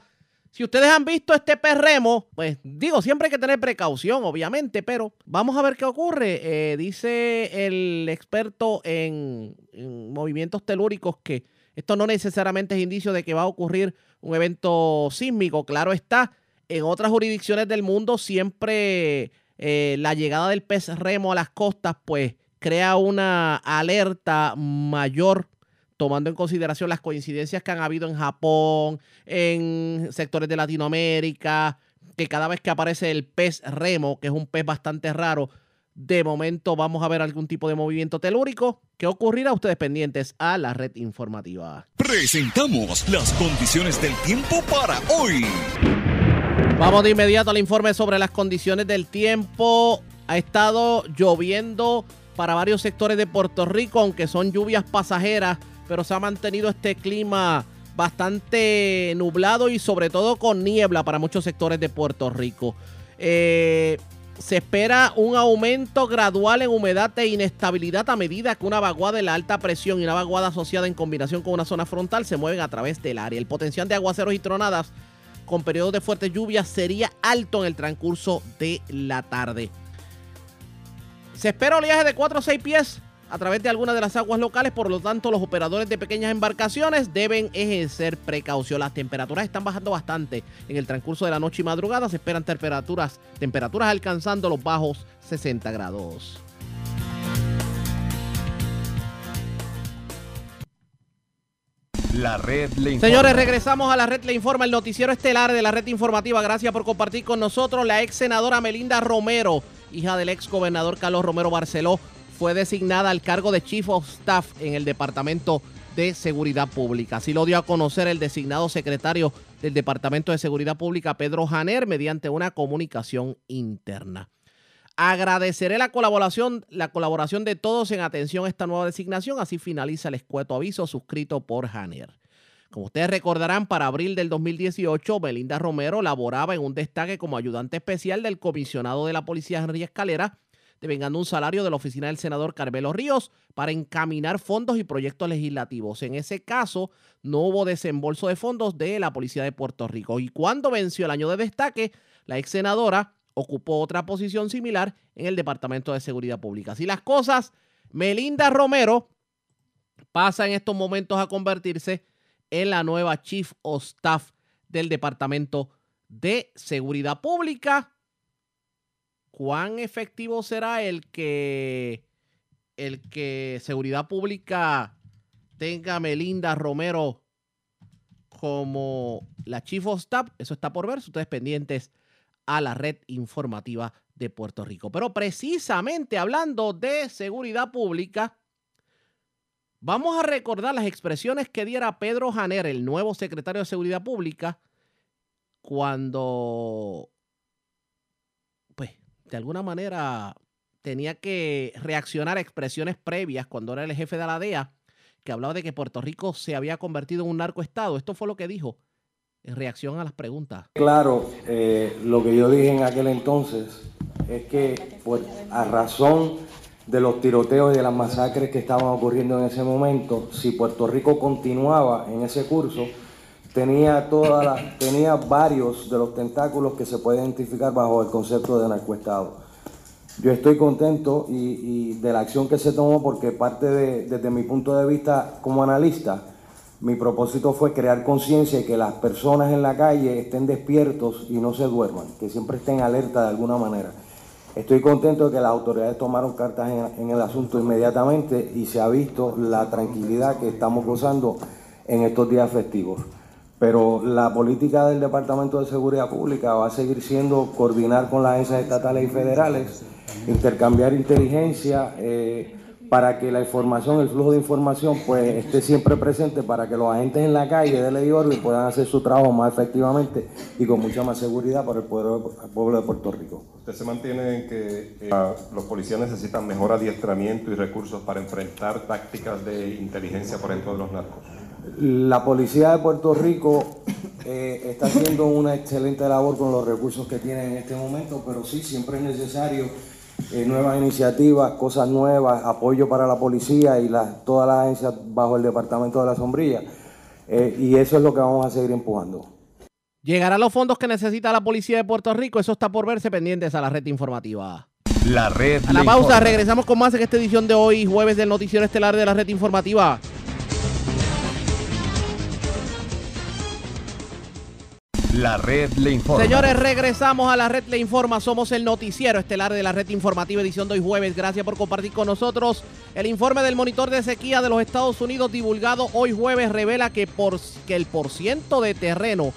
Si ustedes han visto este perremo, pues digo, siempre hay que tener precaución, obviamente, pero vamos a ver qué ocurre. Eh, dice el experto en, en movimientos telúricos que esto no necesariamente es indicio de que va a ocurrir un evento sísmico. Claro está, en otras jurisdicciones del mundo siempre eh, la llegada del pez remo a las costas, pues crea una alerta mayor tomando en consideración las coincidencias que han habido en Japón, en sectores de Latinoamérica, que cada vez que aparece el pez remo, que es un pez bastante raro, de momento vamos a ver algún tipo de movimiento telúrico. ¿Qué ocurrirá? Ustedes pendientes a la red informativa. Presentamos las condiciones del tiempo para hoy. Vamos de inmediato al informe sobre las condiciones del tiempo. Ha estado lloviendo para varios sectores de Puerto Rico, aunque son lluvias pasajeras, pero se ha mantenido este clima bastante nublado y sobre todo con niebla para muchos sectores de Puerto Rico. Eh, se espera un aumento gradual en humedad e inestabilidad a medida que una vaguada de la alta presión y una vaguada asociada en combinación con una zona frontal se mueven a través del área. El potencial de aguaceros y tronadas con periodos de fuertes lluvias sería alto en el transcurso de la tarde. Se espera oleaje de 4 o 6 pies a través de algunas de las aguas locales, por lo tanto los operadores de pequeñas embarcaciones deben ejercer precaución. Las temperaturas están bajando bastante en el transcurso de la noche y madrugada. Se esperan temperaturas, temperaturas alcanzando los bajos 60 grados. La red le informa. Señores, regresamos a la red Le Informa, el noticiero estelar de la red informativa. Gracias por compartir con nosotros. La ex senadora Melinda Romero, hija del ex gobernador Carlos Romero Barceló, fue designada al cargo de Chief of Staff en el Departamento de Seguridad Pública. Así lo dio a conocer el designado secretario del Departamento de Seguridad Pública, Pedro Janer, mediante una comunicación interna. Agradeceré la colaboración, la colaboración de todos en atención a esta nueva designación. Así finaliza el escueto aviso suscrito por Janer. Como ustedes recordarán, para abril del 2018, Belinda Romero laboraba en un destaque como ayudante especial del comisionado de la policía Henry Escalera, devengando un salario de la oficina del senador Carmelo Ríos para encaminar fondos y proyectos legislativos. En ese caso, no hubo desembolso de fondos de la policía de Puerto Rico. Y cuando venció el año de destaque, la ex senadora ocupó otra posición similar en el Departamento de Seguridad Pública. Así las cosas, Melinda Romero pasa en estos momentos a convertirse en la nueva Chief of Staff del Departamento de Seguridad Pública. ¿Cuán efectivo será el que el que Seguridad Pública tenga Melinda Romero como la Chief of Staff? Eso está por ver. Ustedes pendientes a la red informativa de Puerto Rico. Pero precisamente hablando de seguridad pública, vamos a recordar las expresiones que diera Pedro Janer, el nuevo secretario de Seguridad Pública, cuando, de alguna manera tenía que reaccionar a expresiones previas cuando era el jefe de la DEA, que hablaba de que Puerto Rico se había convertido en un narcoestado. Esto fue lo que dijo en reacción a las preguntas. Claro, eh, lo que yo dije en aquel entonces es que pues, a razón de los tiroteos y de las masacres que estaban ocurriendo en ese momento, si Puerto Rico continuaba en ese curso, tenía, toda tenía varios de los tentáculos que se pueden identificar bajo el concepto de narcoestado. Yo estoy contento y, de la acción que se tomó porque parte de, desde mi punto de vista como analista, mi propósito fue crear conciencia y que las personas en la calle estén despiertos y no se duerman, que siempre estén alerta de alguna manera. Estoy contento de que las autoridades tomaron cartas en el asunto inmediatamente y se ha visto la tranquilidad que estamos gozando en estos días festivos. Pero la política del Departamento de Seguridad Pública va a seguir siendo coordinar con las agencias estatales y federales, intercambiar inteligencia eh, para que la información, el flujo de información, pues esté siempre presente para que los agentes en la calle de ley orden puedan hacer su trabajo más efectivamente y con mucha más seguridad para el pueblo, el pueblo de Puerto Rico. ¿Usted se mantiene en que eh, los policías necesitan mejor adiestramiento y recursos para enfrentar tácticas de inteligencia, por ejemplo, de los narcos? La policía de Puerto Rico eh, está haciendo una excelente labor con los recursos que tiene en este momento, pero sí, siempre es necesario eh, nuevas iniciativas, cosas nuevas, apoyo para la policía y las todas las agencias bajo el Departamento de la Sombrilla. Eh, y eso es lo que vamos a seguir empujando. ¿Llegarán los fondos que necesita la policía de Puerto Rico? Eso está por verse pendientes a la red informativa. La red. A la pausa, informa. regresamos con más en esta edición de hoy, jueves del Noticiero Estelar de la red informativa. La red le informa. Señores, regresamos a la red Le Informa. Somos el noticiero estelar de la red informativa edición de hoy jueves. Gracias por compartir con nosotros. El informe del monitor de sequía de los Estados Unidos divulgado hoy jueves revela que, por, que el porciento de terreno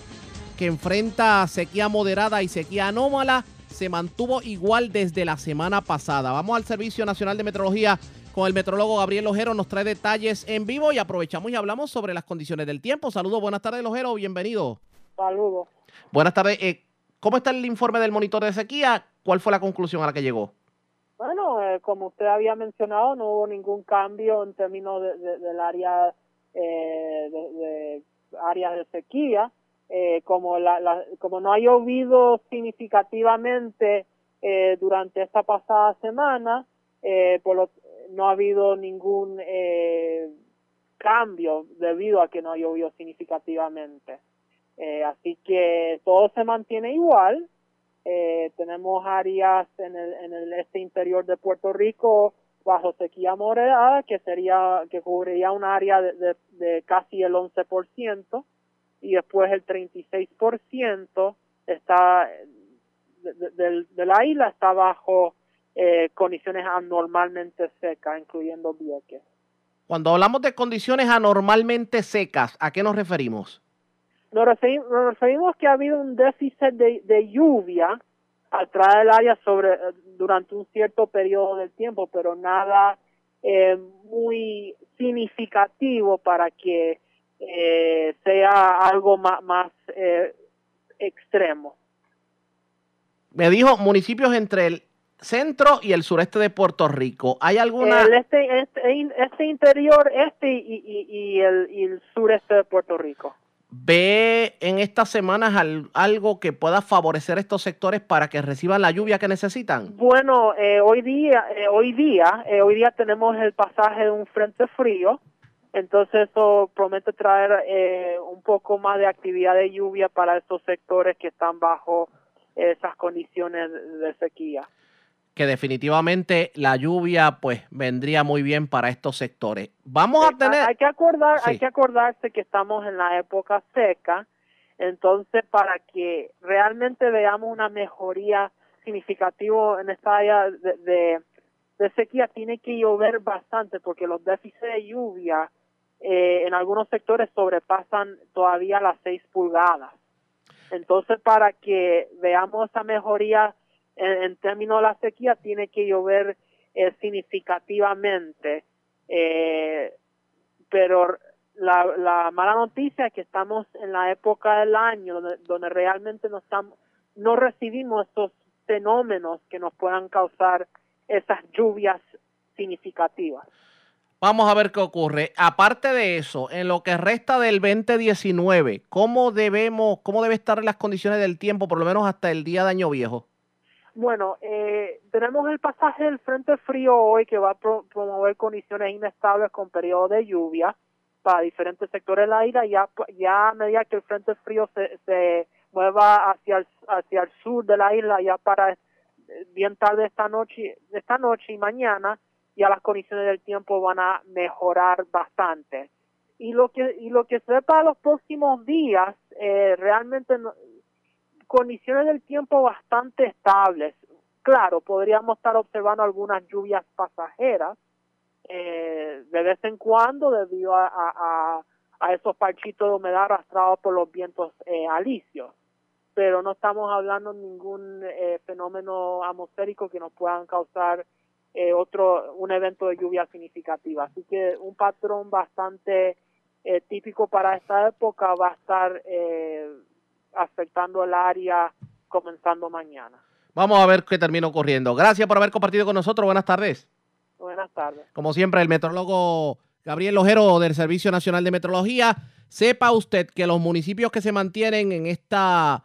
que enfrenta sequía moderada y sequía anómala se mantuvo igual desde la semana pasada. Vamos al Servicio Nacional de Meteorología con el metrólogo Gabriel Ojero. Nos trae detalles en vivo y aprovechamos y hablamos sobre las condiciones del tiempo. Saludos, buenas tardes, Ojero. Bienvenido. Saludos. Buenas tardes. Eh, ¿Cómo está el informe del monitor de sequía? ¿Cuál fue la conclusión a la que llegó? Bueno, eh, como usted había mencionado, no hubo ningún cambio en términos de, de- del área eh, de, de áreas de sequía. Eh, como la, la- como no ha llovido significativamente eh, durante esta pasada semana, eh, por lo- no ha habido ningún eh, cambio debido a que no ha llovido significativamente. Eh, así que todo se mantiene igual. Eh, tenemos áreas en el, este interior de Puerto Rico bajo sequía moderada, que sería, que cubriría un área de, casi el 11%, y después el 36% está, de la isla está bajo eh, condiciones anormalmente secas, incluyendo Vieques. Cuando hablamos de condiciones anormalmente secas, ¿a qué nos referimos? Nos referimos, nos referimos que ha habido un déficit de, de lluvia atrás del área sobre, durante un cierto periodo del tiempo, pero nada eh, muy significativo para que eh, sea algo más, más eh, extremo. Me dijo municipios entre el centro y el sureste de Puerto Rico. ¿Hay alguna... El este, este, este interior, este y, y, y el, y el sureste de Puerto Rico. ¿Ve en estas semanas al- algo que pueda favorecer estos sectores para que reciban la lluvia que necesitan? Bueno, eh, hoy día, eh, hoy día, eh, hoy día tenemos el pasaje de un frente frío, entonces eso promete traer eh, un poco más de actividad de lluvia para estos sectores que están bajo esas condiciones de sequía. Que definitivamente la lluvia pues vendría muy bien para estos sectores. Vamos a tener... Hay que acordar, Sí. hay que acordarse que estamos en la época seca, entonces para que realmente veamos una mejoría significativa en esta área de, de, de sequía tiene que llover bastante porque los déficits de lluvia eh, en algunos sectores sobrepasan todavía las 6 pulgadas. Entonces para que veamos esa mejoría en, términos de la sequía tiene que llover eh, significativamente. Eh, pero la, la mala noticia es que estamos en la época del año donde, donde realmente no estamos, no recibimos esos fenómenos que nos puedan causar esas lluvias significativas. Vamos a ver qué ocurre. Aparte de eso, en lo que resta del 2019, ¿cómo debemos, cómo debe estar las condiciones del tiempo, por lo menos hasta el día de Año Viejo? Bueno, eh, tenemos el pasaje del Frente Frío hoy que va a pro- promover condiciones inestables con periodos de lluvia para diferentes sectores de la isla. Ya, ya a medida que el Frente Frío se, se mueva hacia el, hacia el sur de la isla, ya para eh, bien tarde esta noche, esta noche y mañana, ya las condiciones del tiempo van a mejorar bastante. Y lo que, y lo que se ve para los próximos días, eh, realmente no- condiciones del tiempo bastante estables. claro, podríamos estar observando algunas lluvias pasajeras eh, de vez en cuando debido a, a, esos parchitos de humedad arrastrados por los vientos eh, alisios pero no estamos hablando de ningún eh, fenómeno atmosférico que nos puedan causar eh, otro un evento de lluvia significativa. Así que un patrón bastante típico para esta época va a estar afectando el área comenzando mañana. Vamos a ver qué termina ocurriendo. Gracias por haber compartido con nosotros. Buenas tardes. Buenas tardes. Como siempre, el metrólogo Gabriel Lojero del Servicio Nacional de Metrología. Sepa usted que los municipios que se mantienen en esta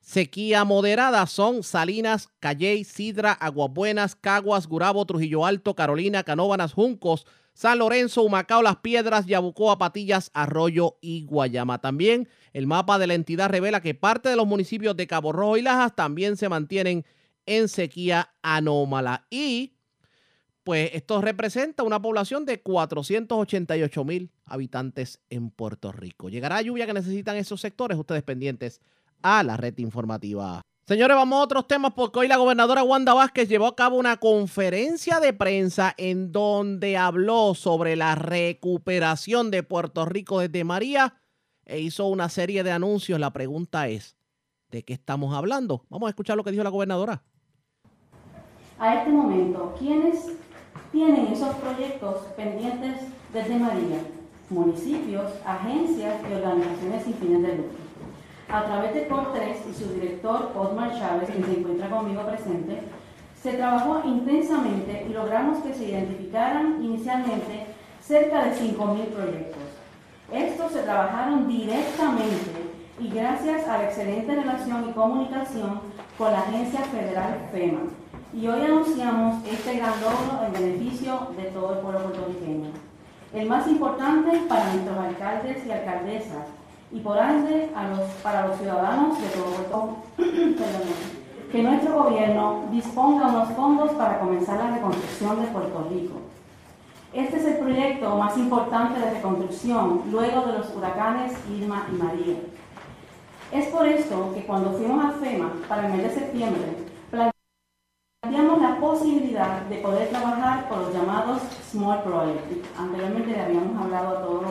Sequía moderada son Salinas, Calley, Sidra, Aguabuenas, Caguas, Gurabo, Trujillo Alto, Carolina, Canóbanas, Juncos, San Lorenzo, Humacao, Las Piedras, Yabucoa, Patillas, Arroyo y Guayama. También el mapa de la entidad revela que parte de los municipios de Cabo Rojo y Lajas también se mantienen en sequía anómala. Y pues esto representa una población de 488 mil habitantes en Puerto Rico. ¿Llegará lluvia que necesitan esos sectores? Ustedes pendientes a la red informativa. Señores, vamos a otros temas porque hoy la gobernadora Wanda Vázquez llevó a cabo una conferencia de prensa en donde habló sobre la recuperación de Puerto Rico desde María e hizo una serie de anuncios. La pregunta es, ¿de qué estamos hablando? Vamos a escuchar lo que dijo la gobernadora. A este momento, ¿quiénes tienen esos proyectos pendientes desde María? Municipios, agencias y organizaciones sin fines de lucro. A través de COR3 y su director Osmar Chávez, quien se encuentra conmigo presente, se trabajó intensamente y logramos que se identificaran inicialmente cerca de 5.000 proyectos. Estos se trabajaron directamente y gracias a la excelente relación y comunicación con la agencia federal FEMA. Y hoy anunciamos este gran logro en beneficio de todo el pueblo puertorriqueño. El más importante para nuestros alcaldes y alcaldesas, y por ende a los, para los ciudadanos de todo que nuestro gobierno disponga unos fondos para comenzar la reconstrucción de Puerto Rico. Este es el proyecto más importante de reconstrucción luego de los huracanes Irma y María. Es por esto que cuando fuimos a FEMA para el mes de septiembre, planteamos la posibilidad de poder trabajar con los llamados Small Projects. Anteriormente le habíamos hablado a todos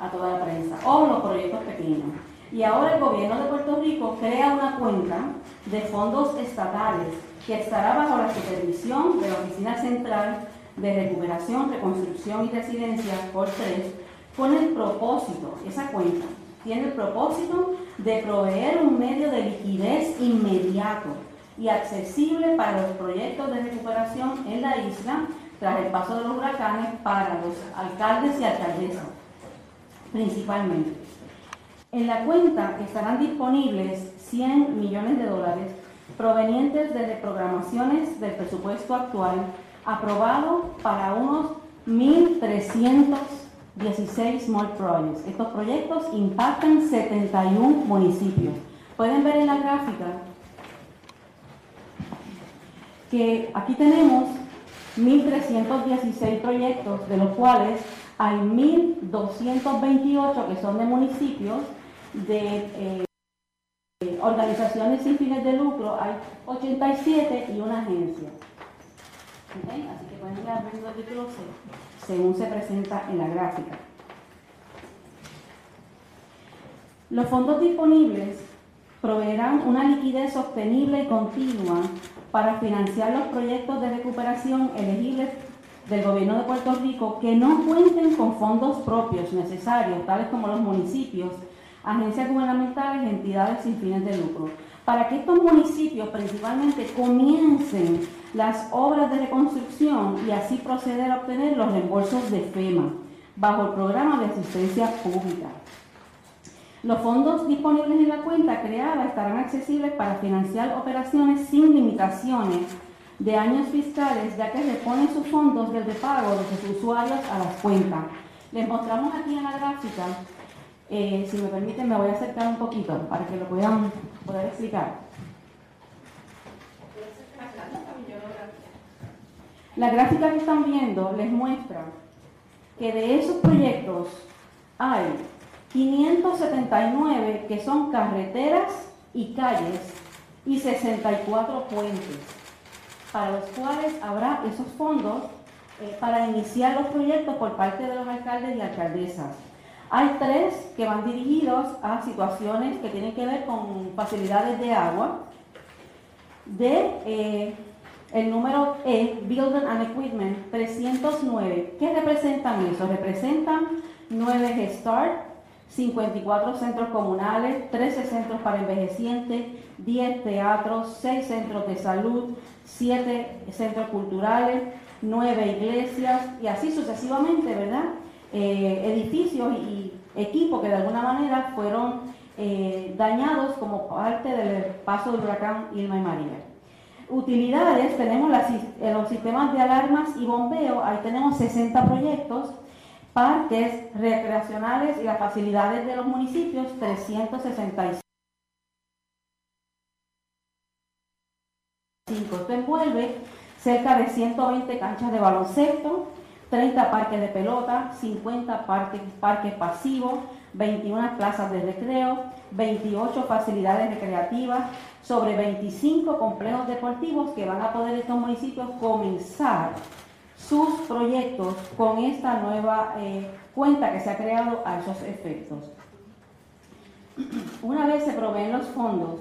a toda la prensa, o los proyectos pequeños. Y ahora el gobierno de Puerto Rico crea una cuenta de fondos estatales que estará bajo la supervisión de la Oficina Central de Recuperación, Reconstrucción y Residencia por tres, con el propósito, esa cuenta, tiene el propósito de proveer un medio de liquidez inmediato y accesible para los proyectos de recuperación en la isla tras el paso de los huracanes para los alcaldes y alcaldesas principalmente. En la cuenta estarán disponibles 100 millones de dólares provenientes de reprogramaciones del presupuesto actual aprobado para unos 1.316 small projects. Estos proyectos impactan 71 municipios. Pueden ver en la gráfica que aquí tenemos 1.316 proyectos, de los cuales hay 1.228 que son de municipios, de eh, organizaciones sin fines de lucro, hay 87 y una agencia. Así que pueden ir abriendo el título según se presenta en la gráfica. Los fondos disponibles proveerán una liquidez sostenible y continua para financiar los proyectos de recuperación elegibles del gobierno de Puerto Rico que no cuenten con fondos propios necesarios, tales como los municipios, agencias gubernamentales, entidades sin fines de lucro, para que estos municipios principalmente comiencen las obras de reconstrucción y así proceder a obtener los reembolsos de FEMA bajo el programa de asistencia pública. Los fondos disponibles en la cuenta creada estarán accesibles para financiar operaciones sin limitaciones de años fiscales, ya que reponen sus fondos del repago de sus usuarios a las cuentas. Les mostramos aquí en la gráfica, eh, si me permiten me voy a acercar un poquito para que lo puedan poder explicar. La gráfica que están viendo les muestra que de esos proyectos hay 579 que son carreteras y calles y 64 puentes. Para los cuales habrá esos fondos eh, para iniciar los proyectos por parte de los alcaldes y alcaldesas. Hay tres que van dirigidos a situaciones que tienen que ver con facilidades de agua, de eh, el número E, Building and Equipment 309. ¿Qué representan eso? Representan 9 Start, 54 centros comunales, 13 centros para envejecientes, 10 teatros, 6 centros de salud, 7 centros culturales, 9 iglesias y así sucesivamente, ¿verdad? Eh, edificios y equipos que de alguna manera fueron eh, dañados como parte del paso del huracán Irma y María. Utilidades, tenemos los sistemas de alarmas y bombeo, ahí tenemos 60 proyectos, parques recreacionales y las facilidades de los municipios, 365. Esto envuelve cerca de 120 canchas de baloncesto, 30 parques de pelota, 50 parques, parques pasivos, 21 plazas de recreo, 28 facilidades recreativas, sobre 25 complejos deportivos que van a poder estos municipios comenzar sus proyectos con esta nueva eh, cuenta que se ha creado a esos efectos. Una vez se proveen los fondos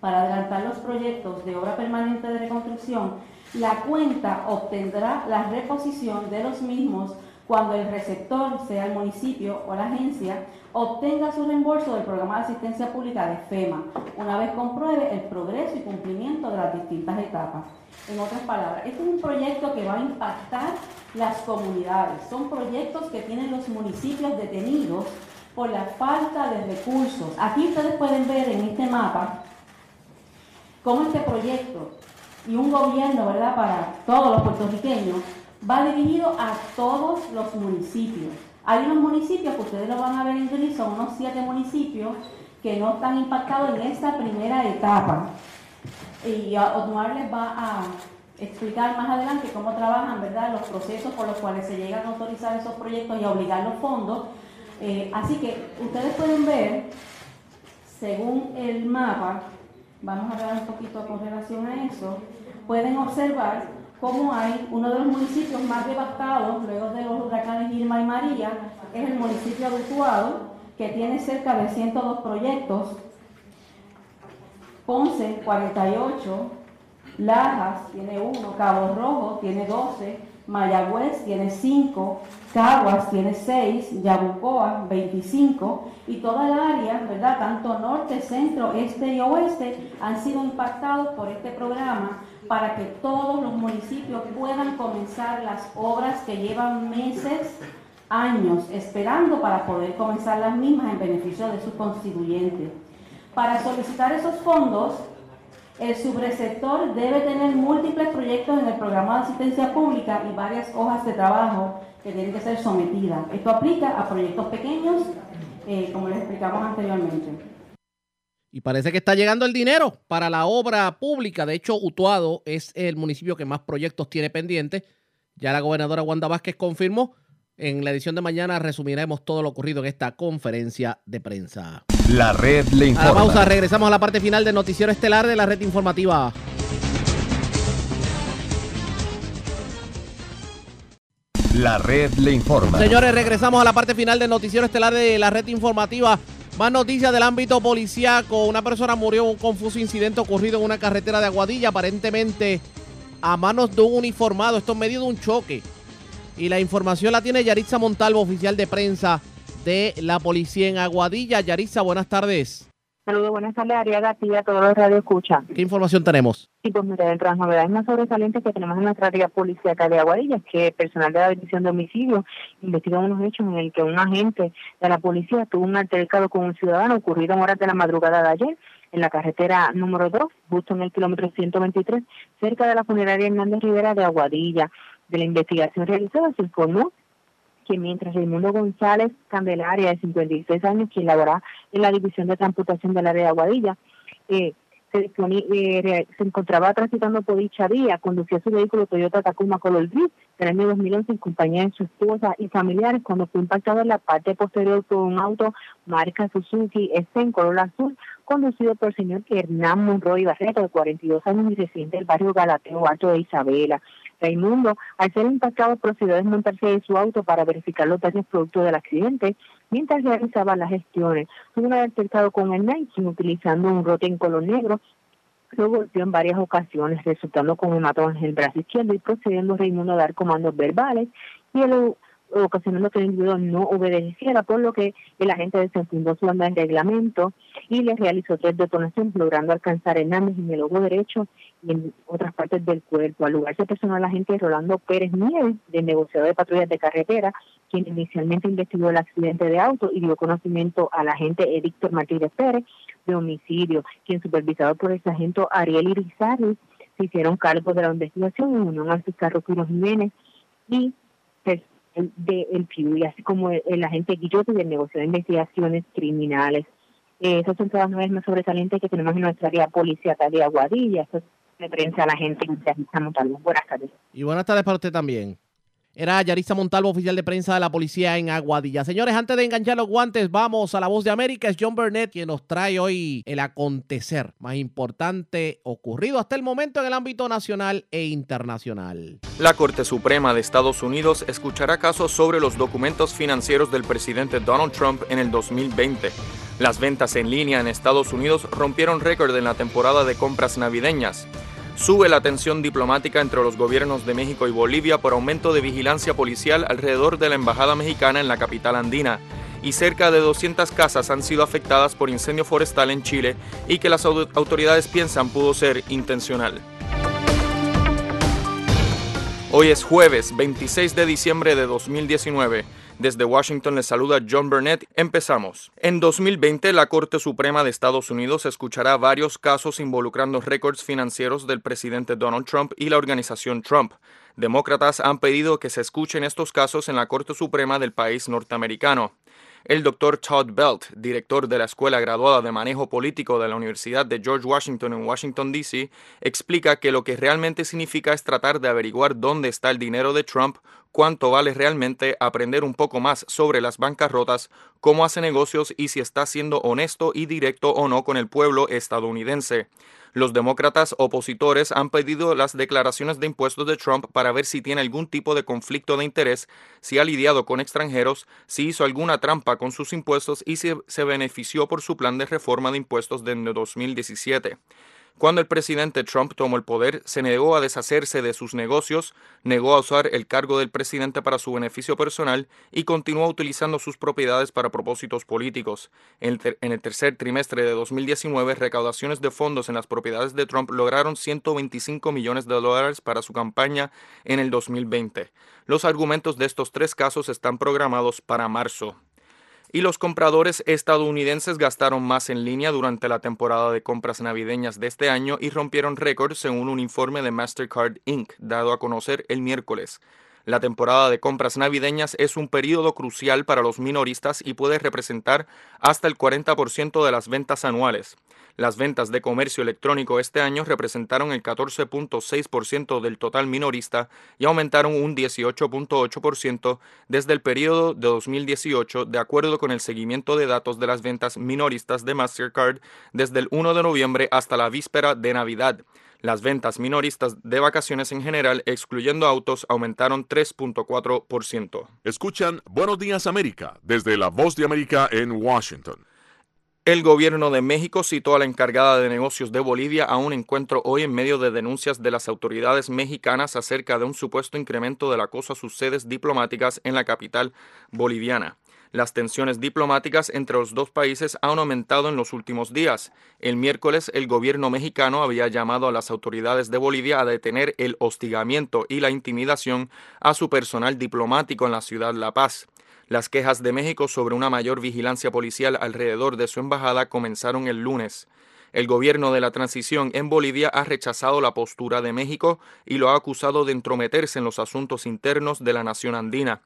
para adelantar los proyectos de obra permanente de reconstrucción, la cuenta obtendrá la reposición de los mismos cuando el receptor, sea el municipio o la agencia, obtenga su reembolso del programa de asistencia pública de FEMA, una vez compruebe el progreso y cumplimiento de las distintas etapas. En otras palabras, este es un proyecto que va a impactar las comunidades. Son proyectos que tienen los municipios detenidos por la falta de recursos. Aquí ustedes pueden ver en este mapa cómo este proyecto y un gobierno, ¿verdad?, para todos los puertorriqueños, va dirigido a todos los municipios. Hay unos municipios que ustedes lo van a ver en gris, son unos siete municipios que no están impactados en esta primera etapa. Y Otmar les va a explicar más adelante cómo trabajan, ¿verdad?, los procesos por los cuales se llegan a autorizar esos proyectos y a obligar los fondos. Eh, así que ustedes pueden ver, según el mapa, vamos a ver un poquito con relación a eso, pueden observar cómo hay uno de los municipios más devastados luego de los huracanes Irma y María, es el municipio de Utuado, que tiene cerca de 102 proyectos, Ponce 48, Lajas tiene uno, Cabo Rojo tiene 12, Mayagüez tiene 5, Caguas tiene 6, Yabucoa 25 y toda el área, ¿verdad? Tanto norte, centro, este y oeste han sido impactados por este programa para que todos los municipios puedan comenzar las obras que llevan meses, años esperando para poder comenzar las mismas en beneficio de sus constituyentes. Para solicitar esos fondos, el subreceptor debe tener múltiples proyectos en el programa de asistencia pública y varias hojas de trabajo que tienen que ser sometidas. Esto aplica a proyectos pequeños, eh, como les explicamos anteriormente. Y parece que está llegando el dinero para la obra pública. De hecho, Utuado es el municipio que más proyectos tiene pendientes. Ya la gobernadora Wanda Vázquez confirmó. En la edición de mañana resumiremos todo lo ocurrido en esta conferencia de prensa. La red le informa. A la pausa, regresamos a la parte final del noticiero estelar de la red informativa. La red le informa. Señores, regresamos a la parte final del noticiero estelar de la red informativa. Más noticias del ámbito policíaco. Una persona murió en un confuso incidente ocurrido en una carretera de Aguadilla, aparentemente a manos de un uniformado. Esto en medio de un choque. Y la información la tiene Yaritza Montalvo, oficial de prensa de la policía en Aguadilla. Yaritza, buenas tardes. Saludos, buenas tardes, Ariaga, a todos los radio escucha. ¿Qué información tenemos? Sí, pues mira, entre las novedades más sobresalientes que tenemos en nuestra área policíaca de Aguadilla es que personal de la División de Homicidios investiga unos hechos en el que un agente de la policía tuvo un altercado con un ciudadano ocurrido en horas de la madrugada de ayer en la carretera número 2, justo en el kilómetro 123, cerca de la funeraria Hernández Rivera de Aguadilla. De la investigación realizada se informó que mientras Raimundo González Candelaria, de 56 años, quien labora en la División de Transportación del área de Aguadilla, eh, se, eh, se encontraba transitando por dicha vía, conducía su vehículo Toyota Tacoma Color Gris del año 2011 en compañía de su esposa y familiares cuando fue impactado en la parte posterior por un auto marca Suzuki S en color azul conducido por el señor Hernán Monroy Barreto, de 42 años y residente del barrio Galateo Alto de Isabela. Raimundo, al ser impactado, procedió a desmontarse de su auto para verificar los daños producto del accidente mientras realizaba las gestiones. Una vez cercado con el Nike utilizando un rote en color negro, lo golpeó en varias ocasiones, resultando con hematoma en el brazo izquierdo y procediendo Raimundo a dar comandos verbales y el ocasionando que el individuo no obedeciera, por lo que el agente desenfundó su banda de reglamento y le realizó tres detonaciones, logrando alcanzar Hernández en el ojo derecho en otras partes del cuerpo. Al lugar se personó el agente Rolando Pérez Nieves, del negociador de patrullas de carretera, quien inicialmente investigó el accidente de auto y dio conocimiento al agente Héctor Martínez Pérez de homicidio, quien supervisado por el sargento Ariel Irizarry se hicieron cargo de la investigación en unión al fiscal Rufino Jiménez y de el y así como el, agente Guillote del negocio de investigaciones criminales. Eh, esas son todas las más sobresalientes que tenemos en nuestra área policial de Aguadilla. De prensa a la gente Buenas tardes. Y buenas tardes para usted también. Era Yarisa Montalvo, oficial de prensa de la policía en Aguadilla. Señores, antes de enganchar los guantes, vamos a la voz de América. Es John Burnett quien nos trae hoy el acontecer más importante ocurrido hasta el momento en el ámbito nacional e internacional. La Corte Suprema de Estados Unidos escuchará casos sobre los documentos financieros del presidente Donald Trump en el 2020. Las ventas en línea en Estados Unidos rompieron récord en la temporada de compras navideñas. Sube la tensión diplomática entre los gobiernos de México y Bolivia por aumento de vigilancia policial alrededor de la embajada mexicana en la capital andina. Y cerca de 200 casas han sido afectadas por incendio forestal en Chile y que las autoridades piensan pudo ser intencional. Hoy es jueves 26 de diciembre de 2019. Desde Washington les saluda John Burnett. Empezamos. En 2020, la Corte Suprema de Estados Unidos escuchará varios casos involucrando récords financieros del presidente Donald Trump y la organización Trump. Demócratas han pedido que se escuchen estos casos en la Corte Suprema del país norteamericano. El doctor Todd Belt, director de la Escuela Graduada de Manejo Político de la Universidad de George Washington en Washington, D.C., explica que lo que realmente significa es tratar de averiguar dónde está el dinero de Trump, cuánto vale realmente, aprender un poco más sobre las bancarrotas, cómo hace negocios y si está siendo honesto y directo o no con el pueblo estadounidense. Los demócratas opositores han pedido las declaraciones de impuestos de Trump para ver si tiene algún tipo de conflicto de interés, si ha lidiado con extranjeros, si hizo alguna trampa con sus impuestos y si se benefició por su plan de reforma de impuestos de 2017. Cuando el presidente Trump tomó el poder, se negó a deshacerse de sus negocios, negó a usar el cargo del presidente para su beneficio personal y continuó utilizando sus propiedades para propósitos políticos. En el, tercer trimestre de 2019, recaudaciones de fondos en las propiedades de Trump lograron 125 millones de dólares para su campaña en el 2020. Los argumentos de estos tres casos están programados para marzo y los compradores estadounidenses gastaron más en línea durante la temporada de compras navideñas de este año y rompieron récords según un informe de Mastercard Inc. dado a conocer el miércoles. La temporada de compras navideñas es un periodo crucial para los minoristas y puede representar hasta el 40% de las ventas anuales. Las ventas de comercio electrónico este año representaron el 14.6% del total minorista y aumentaron un 18.8% desde el periodo de 2018, de acuerdo con el seguimiento de datos de las ventas minoristas de Mastercard desde el 1 de noviembre hasta la víspera de Navidad. Las ventas minoristas de vacaciones en general, excluyendo autos, aumentaron 3.4%. Escuchan Buenos Días América desde la Voz de América en Washington. El gobierno de México citó a la encargada de negocios de Bolivia a un encuentro hoy en medio de denuncias de las autoridades mexicanas acerca de un supuesto incremento del acoso a sus sedes diplomáticas en la capital boliviana. Las tensiones diplomáticas entre los dos países han aumentado en los últimos días. El miércoles, el gobierno mexicano había llamado a las autoridades de Bolivia a detener el hostigamiento y la intimidación a su personal diplomático en la ciudad La Paz. Las quejas de México sobre una mayor vigilancia policial alrededor de su embajada comenzaron el lunes. El gobierno de la transición en Bolivia ha rechazado la postura de México y lo ha acusado de entrometerse en los asuntos internos de la nación andina.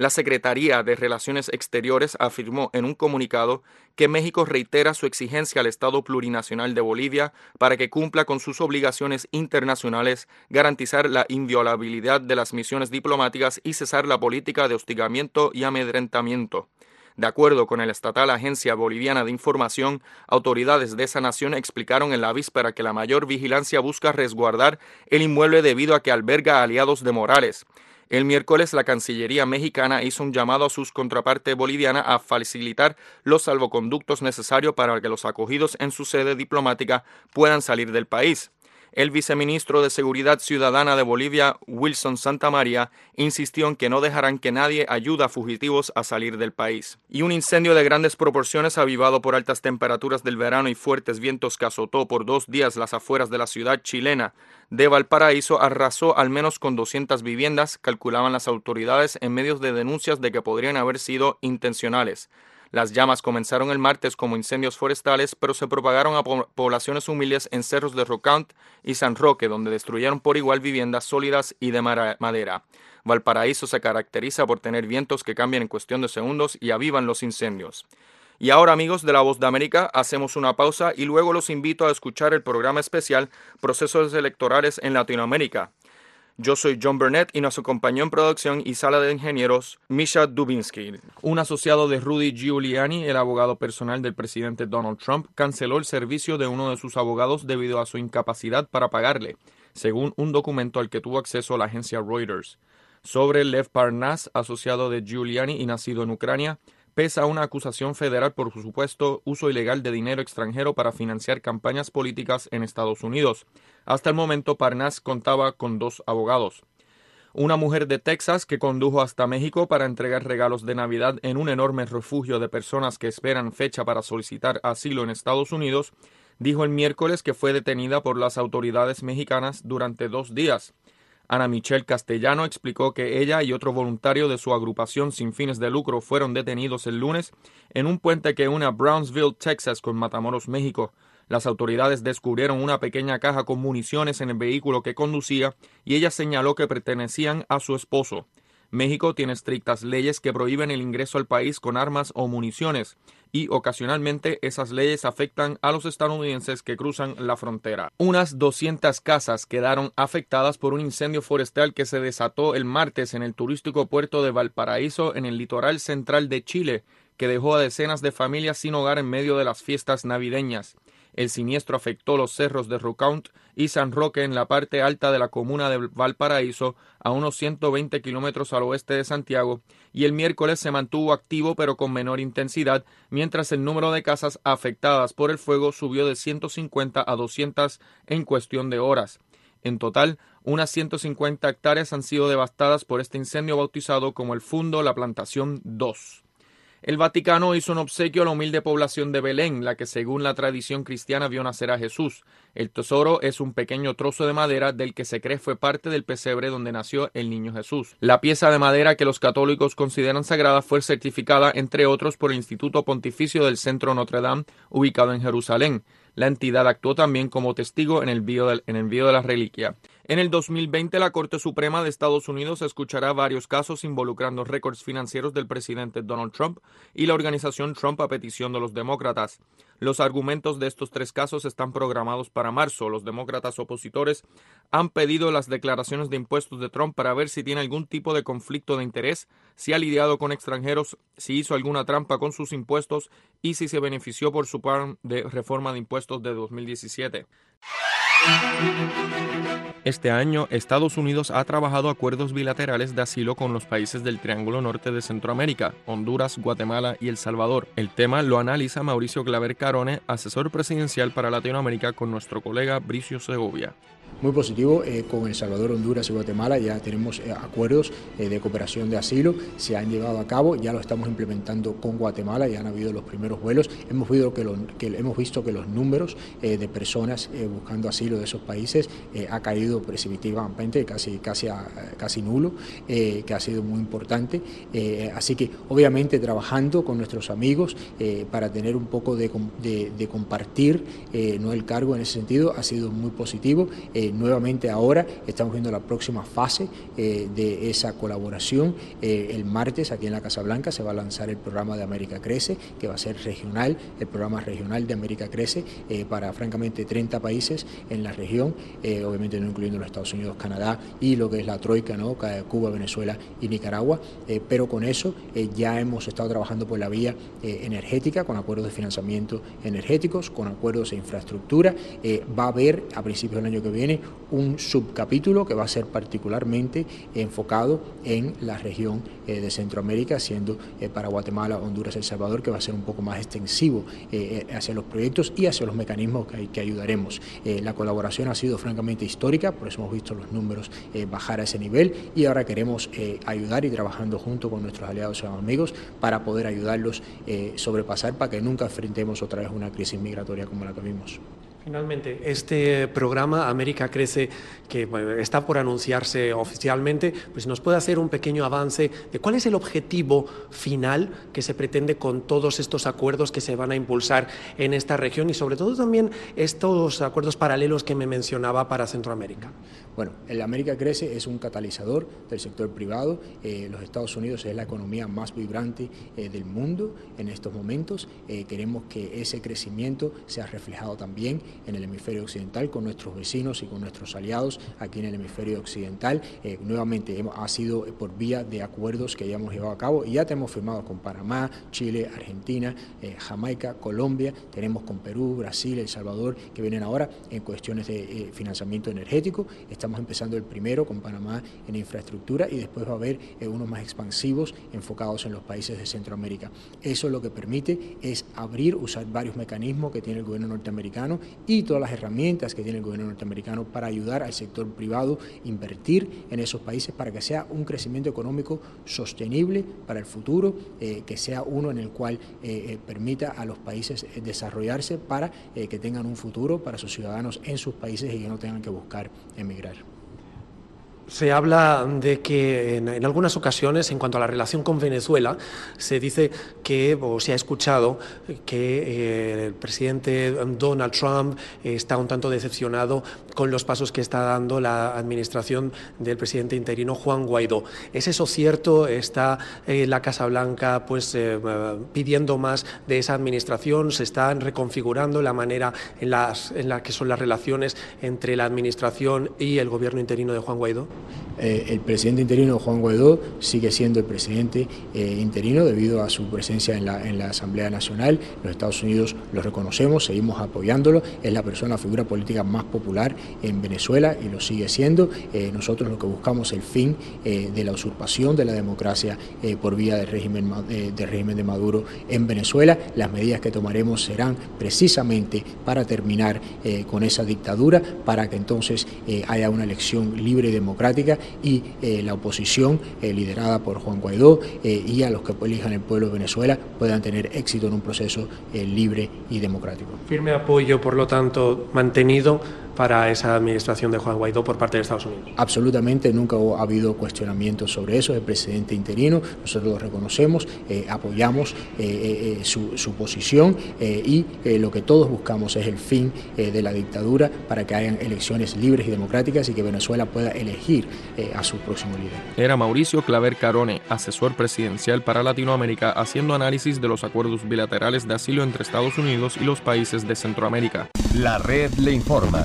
La Secretaría de Relaciones Exteriores afirmó en un comunicado que México reitera su exigencia al Estado plurinacional de Bolivia para que cumpla con sus obligaciones internacionales, garantizar la inviolabilidad de las misiones diplomáticas y cesar la política de hostigamiento y amedrentamiento. De acuerdo con el estatal Agencia Boliviana de Información, autoridades de esa nación explicaron en la víspera que la mayor vigilancia busca resguardar el inmueble debido a que alberga aliados de Morales. El miércoles la Cancillería mexicana hizo un llamado a sus contraparte boliviana a facilitar los salvoconductos necesarios para que los acogidos en su sede diplomática puedan salir del país. El viceministro de Seguridad Ciudadana de Bolivia, Wilson Santamaría, insistió en que no dejarán que nadie ayude a fugitivos a salir del país. Y un incendio de grandes proporciones avivado por altas temperaturas del verano y fuertes vientos que azotó por dos días las afueras de la ciudad chilena de Valparaíso arrasó al menos con 200 viviendas, calculaban las autoridades en medio de denuncias de que podrían haber sido intencionales. Las llamas comenzaron el martes como incendios forestales, pero se propagaron a poblaciones humildes en cerros de Rocount y San Roque, donde destruyeron por igual viviendas sólidas y de madera. Valparaíso se caracteriza por tener vientos que cambian en cuestión de segundos y avivan los incendios. Y ahora amigos de La Voz de América, hacemos una pausa y luego los invito a escuchar el programa especial Procesos Electorales en Latinoamérica. Yo soy John Burnett y nos acompañó en producción y sala de ingenieros Misha Dubinsky. Un asociado de Rudy Giuliani, el abogado personal del presidente Donald Trump, canceló el servicio de uno de sus abogados debido a su incapacidad para pagarle, según un documento al que tuvo acceso la agencia Reuters. Sobre Lev Parnas, asociado de Giuliani y nacido en Ucrania, pesa una acusación federal por su supuesto uso ilegal de dinero extranjero para financiar campañas políticas en Estados Unidos. Hasta el momento, Parnas contaba con dos abogados. Una mujer de Texas que condujo hasta México para entregar regalos de Navidad en un enorme refugio de personas que esperan fecha para solicitar asilo en Estados Unidos, dijo el miércoles que fue detenida por las autoridades mexicanas durante dos días. Ana Michelle Castellano explicó que ella y otro voluntario de su agrupación sin fines de lucro fueron detenidos el lunes en un puente que une Brownsville, Texas con Matamoros, México. Las autoridades descubrieron una pequeña caja con municiones en el vehículo que conducía y ella señaló que pertenecían a su esposo. México tiene estrictas leyes que prohíben el ingreso al país con armas o municiones y ocasionalmente esas leyes afectan a los estadounidenses que cruzan la frontera. Unas 200 casas quedaron afectadas por un incendio forestal que se desató el martes en el turístico puerto de Valparaíso en el litoral central de Chile, que dejó a decenas de familias sin hogar en medio de las fiestas navideñas. El siniestro afectó los cerros de Roucount y San Roque en la parte alta de la comuna de Valparaíso, a unos 120 kilómetros al oeste de Santiago, y el miércoles se mantuvo activo pero con menor intensidad, mientras el número de casas afectadas por el fuego subió de 150 a 200 en cuestión de horas. En total, unas 150 hectáreas han sido devastadas por este incendio bautizado como el Fundo La Plantación 2. El Vaticano hizo un obsequio a la humilde población de Belén, la que según la tradición cristiana vio nacer a Jesús. El tesoro es un pequeño trozo de madera del que se cree fue parte del pesebre donde nació el niño Jesús. La pieza de madera que los católicos consideran sagrada fue certificada, entre otros, por el Instituto Pontificio del Centro Notre Dame, ubicado en Jerusalén. La entidad actuó también como testigo en el envío de la reliquia. En el 2020, la Corte Suprema de Estados Unidos escuchará varios casos involucrando récords financieros del presidente Donald Trump y la organización Trump a petición de los demócratas. Los argumentos de estos tres casos están programados para marzo. Los demócratas opositores han pedido las declaraciones de impuestos de Trump para ver si tiene algún tipo de conflicto de interés, si ha lidiado con extranjeros, si hizo alguna trampa con sus impuestos y si se benefició por su plan de reforma de impuestos de 2017. Este año, Estados Unidos ha trabajado acuerdos bilaterales de asilo con los países del Triángulo Norte de Centroamérica, Honduras, Guatemala y El Salvador. El tema lo analiza Mauricio Claver Carone, asesor presidencial para Latinoamérica, con nuestro colega Bricio Segovia muy positivo eh, con El Salvador, Honduras y Guatemala. Ya tenemos eh, acuerdos eh, de cooperación de asilo, se han llevado a cabo, ya lo estamos implementando con Guatemala, ya han habido los primeros vuelos. Hemos visto que, que hemos visto que los números de personas buscando asilo de esos países ha caído precipitativamente, casi, casi, casi nulo, que ha sido muy importante. así que obviamente trabajando con nuestros amigos para tener un poco de, de, de compartir no el cargo en ese sentido ha sido muy positivo nuevamente ahora estamos viendo la próxima fase de esa colaboración. el martes aquí en la Casa Blanca se va a lanzar el programa de América Crece, que va a ser regional, el programa regional de América Crece para francamente 30 países en la región, obviamente no incluyendo los Estados Unidos, Canadá y lo que es la Troika, ¿no? Cuba, Venezuela y Nicaragua, pero con eso ya hemos estado trabajando por la vía energética, con acuerdos de financiamiento energéticos, con acuerdos de infraestructura. Eh, va a haber a principios del año que viene un subcapítulo que va a ser particularmente enfocado en la región eh, de Centroamérica, siendo eh, para Guatemala, Honduras, El Salvador, que va a ser un poco más extensivo hacia los proyectos y hacia los mecanismos que, que ayudaremos. la colaboración ha sido francamente histórica, por eso hemos visto los números bajar a ese nivel y ahora queremos ayudar y trabajando junto con nuestros aliados y amigos para poder ayudarlos a sobrepasar para que nunca enfrentemos otra vez una crisis migratoria como la que vimos. Finalmente, este programa América Crece, que está por anunciarse oficialmente, pues nos puede hacer un pequeño avance de cuál es el objetivo final que se pretende con todos estos acuerdos que se van a impulsar en esta región y sobre todo también estos acuerdos paralelos que me mencionaba para Centroamérica. Bueno, el América Crece es un catalizador del sector privado. Eh, los Estados Unidos es la economía más vibrante eh, del mundo en estos momentos. Eh, queremos que ese crecimiento sea reflejado también en el hemisferio occidental con nuestros vecinos y con nuestros aliados aquí en el hemisferio occidental. Eh, nuevamente ha sido por vía de acuerdos que ya hemos llevado a cabo y ya tenemos firmado con Panamá, Chile, Argentina, eh, Jamaica, Colombia, tenemos con Perú, Brasil, El Salvador, que vienen ahora en cuestiones de eh, financiamiento energético. Estamos empezando el primero con Panamá en infraestructura y después va a haber unos más expansivos enfocados en los países de Centroamérica. Eso lo que permite es abrir, usar varios mecanismos que tiene el gobierno norteamericano y todas las herramientas que tiene el gobierno norteamericano para ayudar al sector privado a invertir en esos países para que sea un crecimiento económico sostenible para el futuro, eh, que sea uno en el cual eh, eh, permita a los países desarrollarse para que tengan un futuro para sus ciudadanos en sus países y que no tengan que buscar emigrar. Se habla de que en, algunas ocasiones, en cuanto a la relación con Venezuela, se dice que, o se ha escuchado, que eh, el presidente Donald Trump está un tanto decepcionado con los pasos que está dando la administración del presidente interino Juan Guaidó. ¿Es eso cierto? ¿Está eh, la Casa Blanca pues, eh, pidiendo más de esa administración? ¿Se están reconfigurando la manera en, las, en la que son las relaciones entre la administración y el gobierno interino de Juan Guaidó? Eh, el presidente interino Juan Guaidó sigue siendo el presidente eh, interino debido a su presencia en la, en la Asamblea Nacional. Los Estados Unidos lo reconocemos, seguimos apoyándolo. Es la persona, la figura política más popular en Venezuela y lo sigue siendo. Eh, nosotros lo que buscamos es el fin de la usurpación de la democracia por vía del régimen, del régimen de Maduro en Venezuela. Las medidas que tomaremos serán precisamente para terminar con esa dictadura, para que entonces haya una elección libre y democrática y eh, la oposición eh, liderada por Juan Guaidó eh, y a los que elijan el pueblo de Venezuela puedan tener éxito en un proceso libre y democrático. Firme apoyo, por lo tanto, mantenido para esa administración de Juan Guaidó por parte de Estados Unidos. Absolutamente, nunca ha habido cuestionamientos sobre eso, el presidente interino, nosotros lo reconocemos, apoyamos su, su, posición y lo que todos buscamos es el fin de la dictadura para que hayan elecciones libres y democráticas y que Venezuela pueda elegir eh, a su próximo líder. Era Mauricio Claver Carone, asesor presidencial para Latinoamérica, haciendo análisis de los acuerdos bilaterales de asilo entre Estados Unidos y los países de Centroamérica. La red le informa.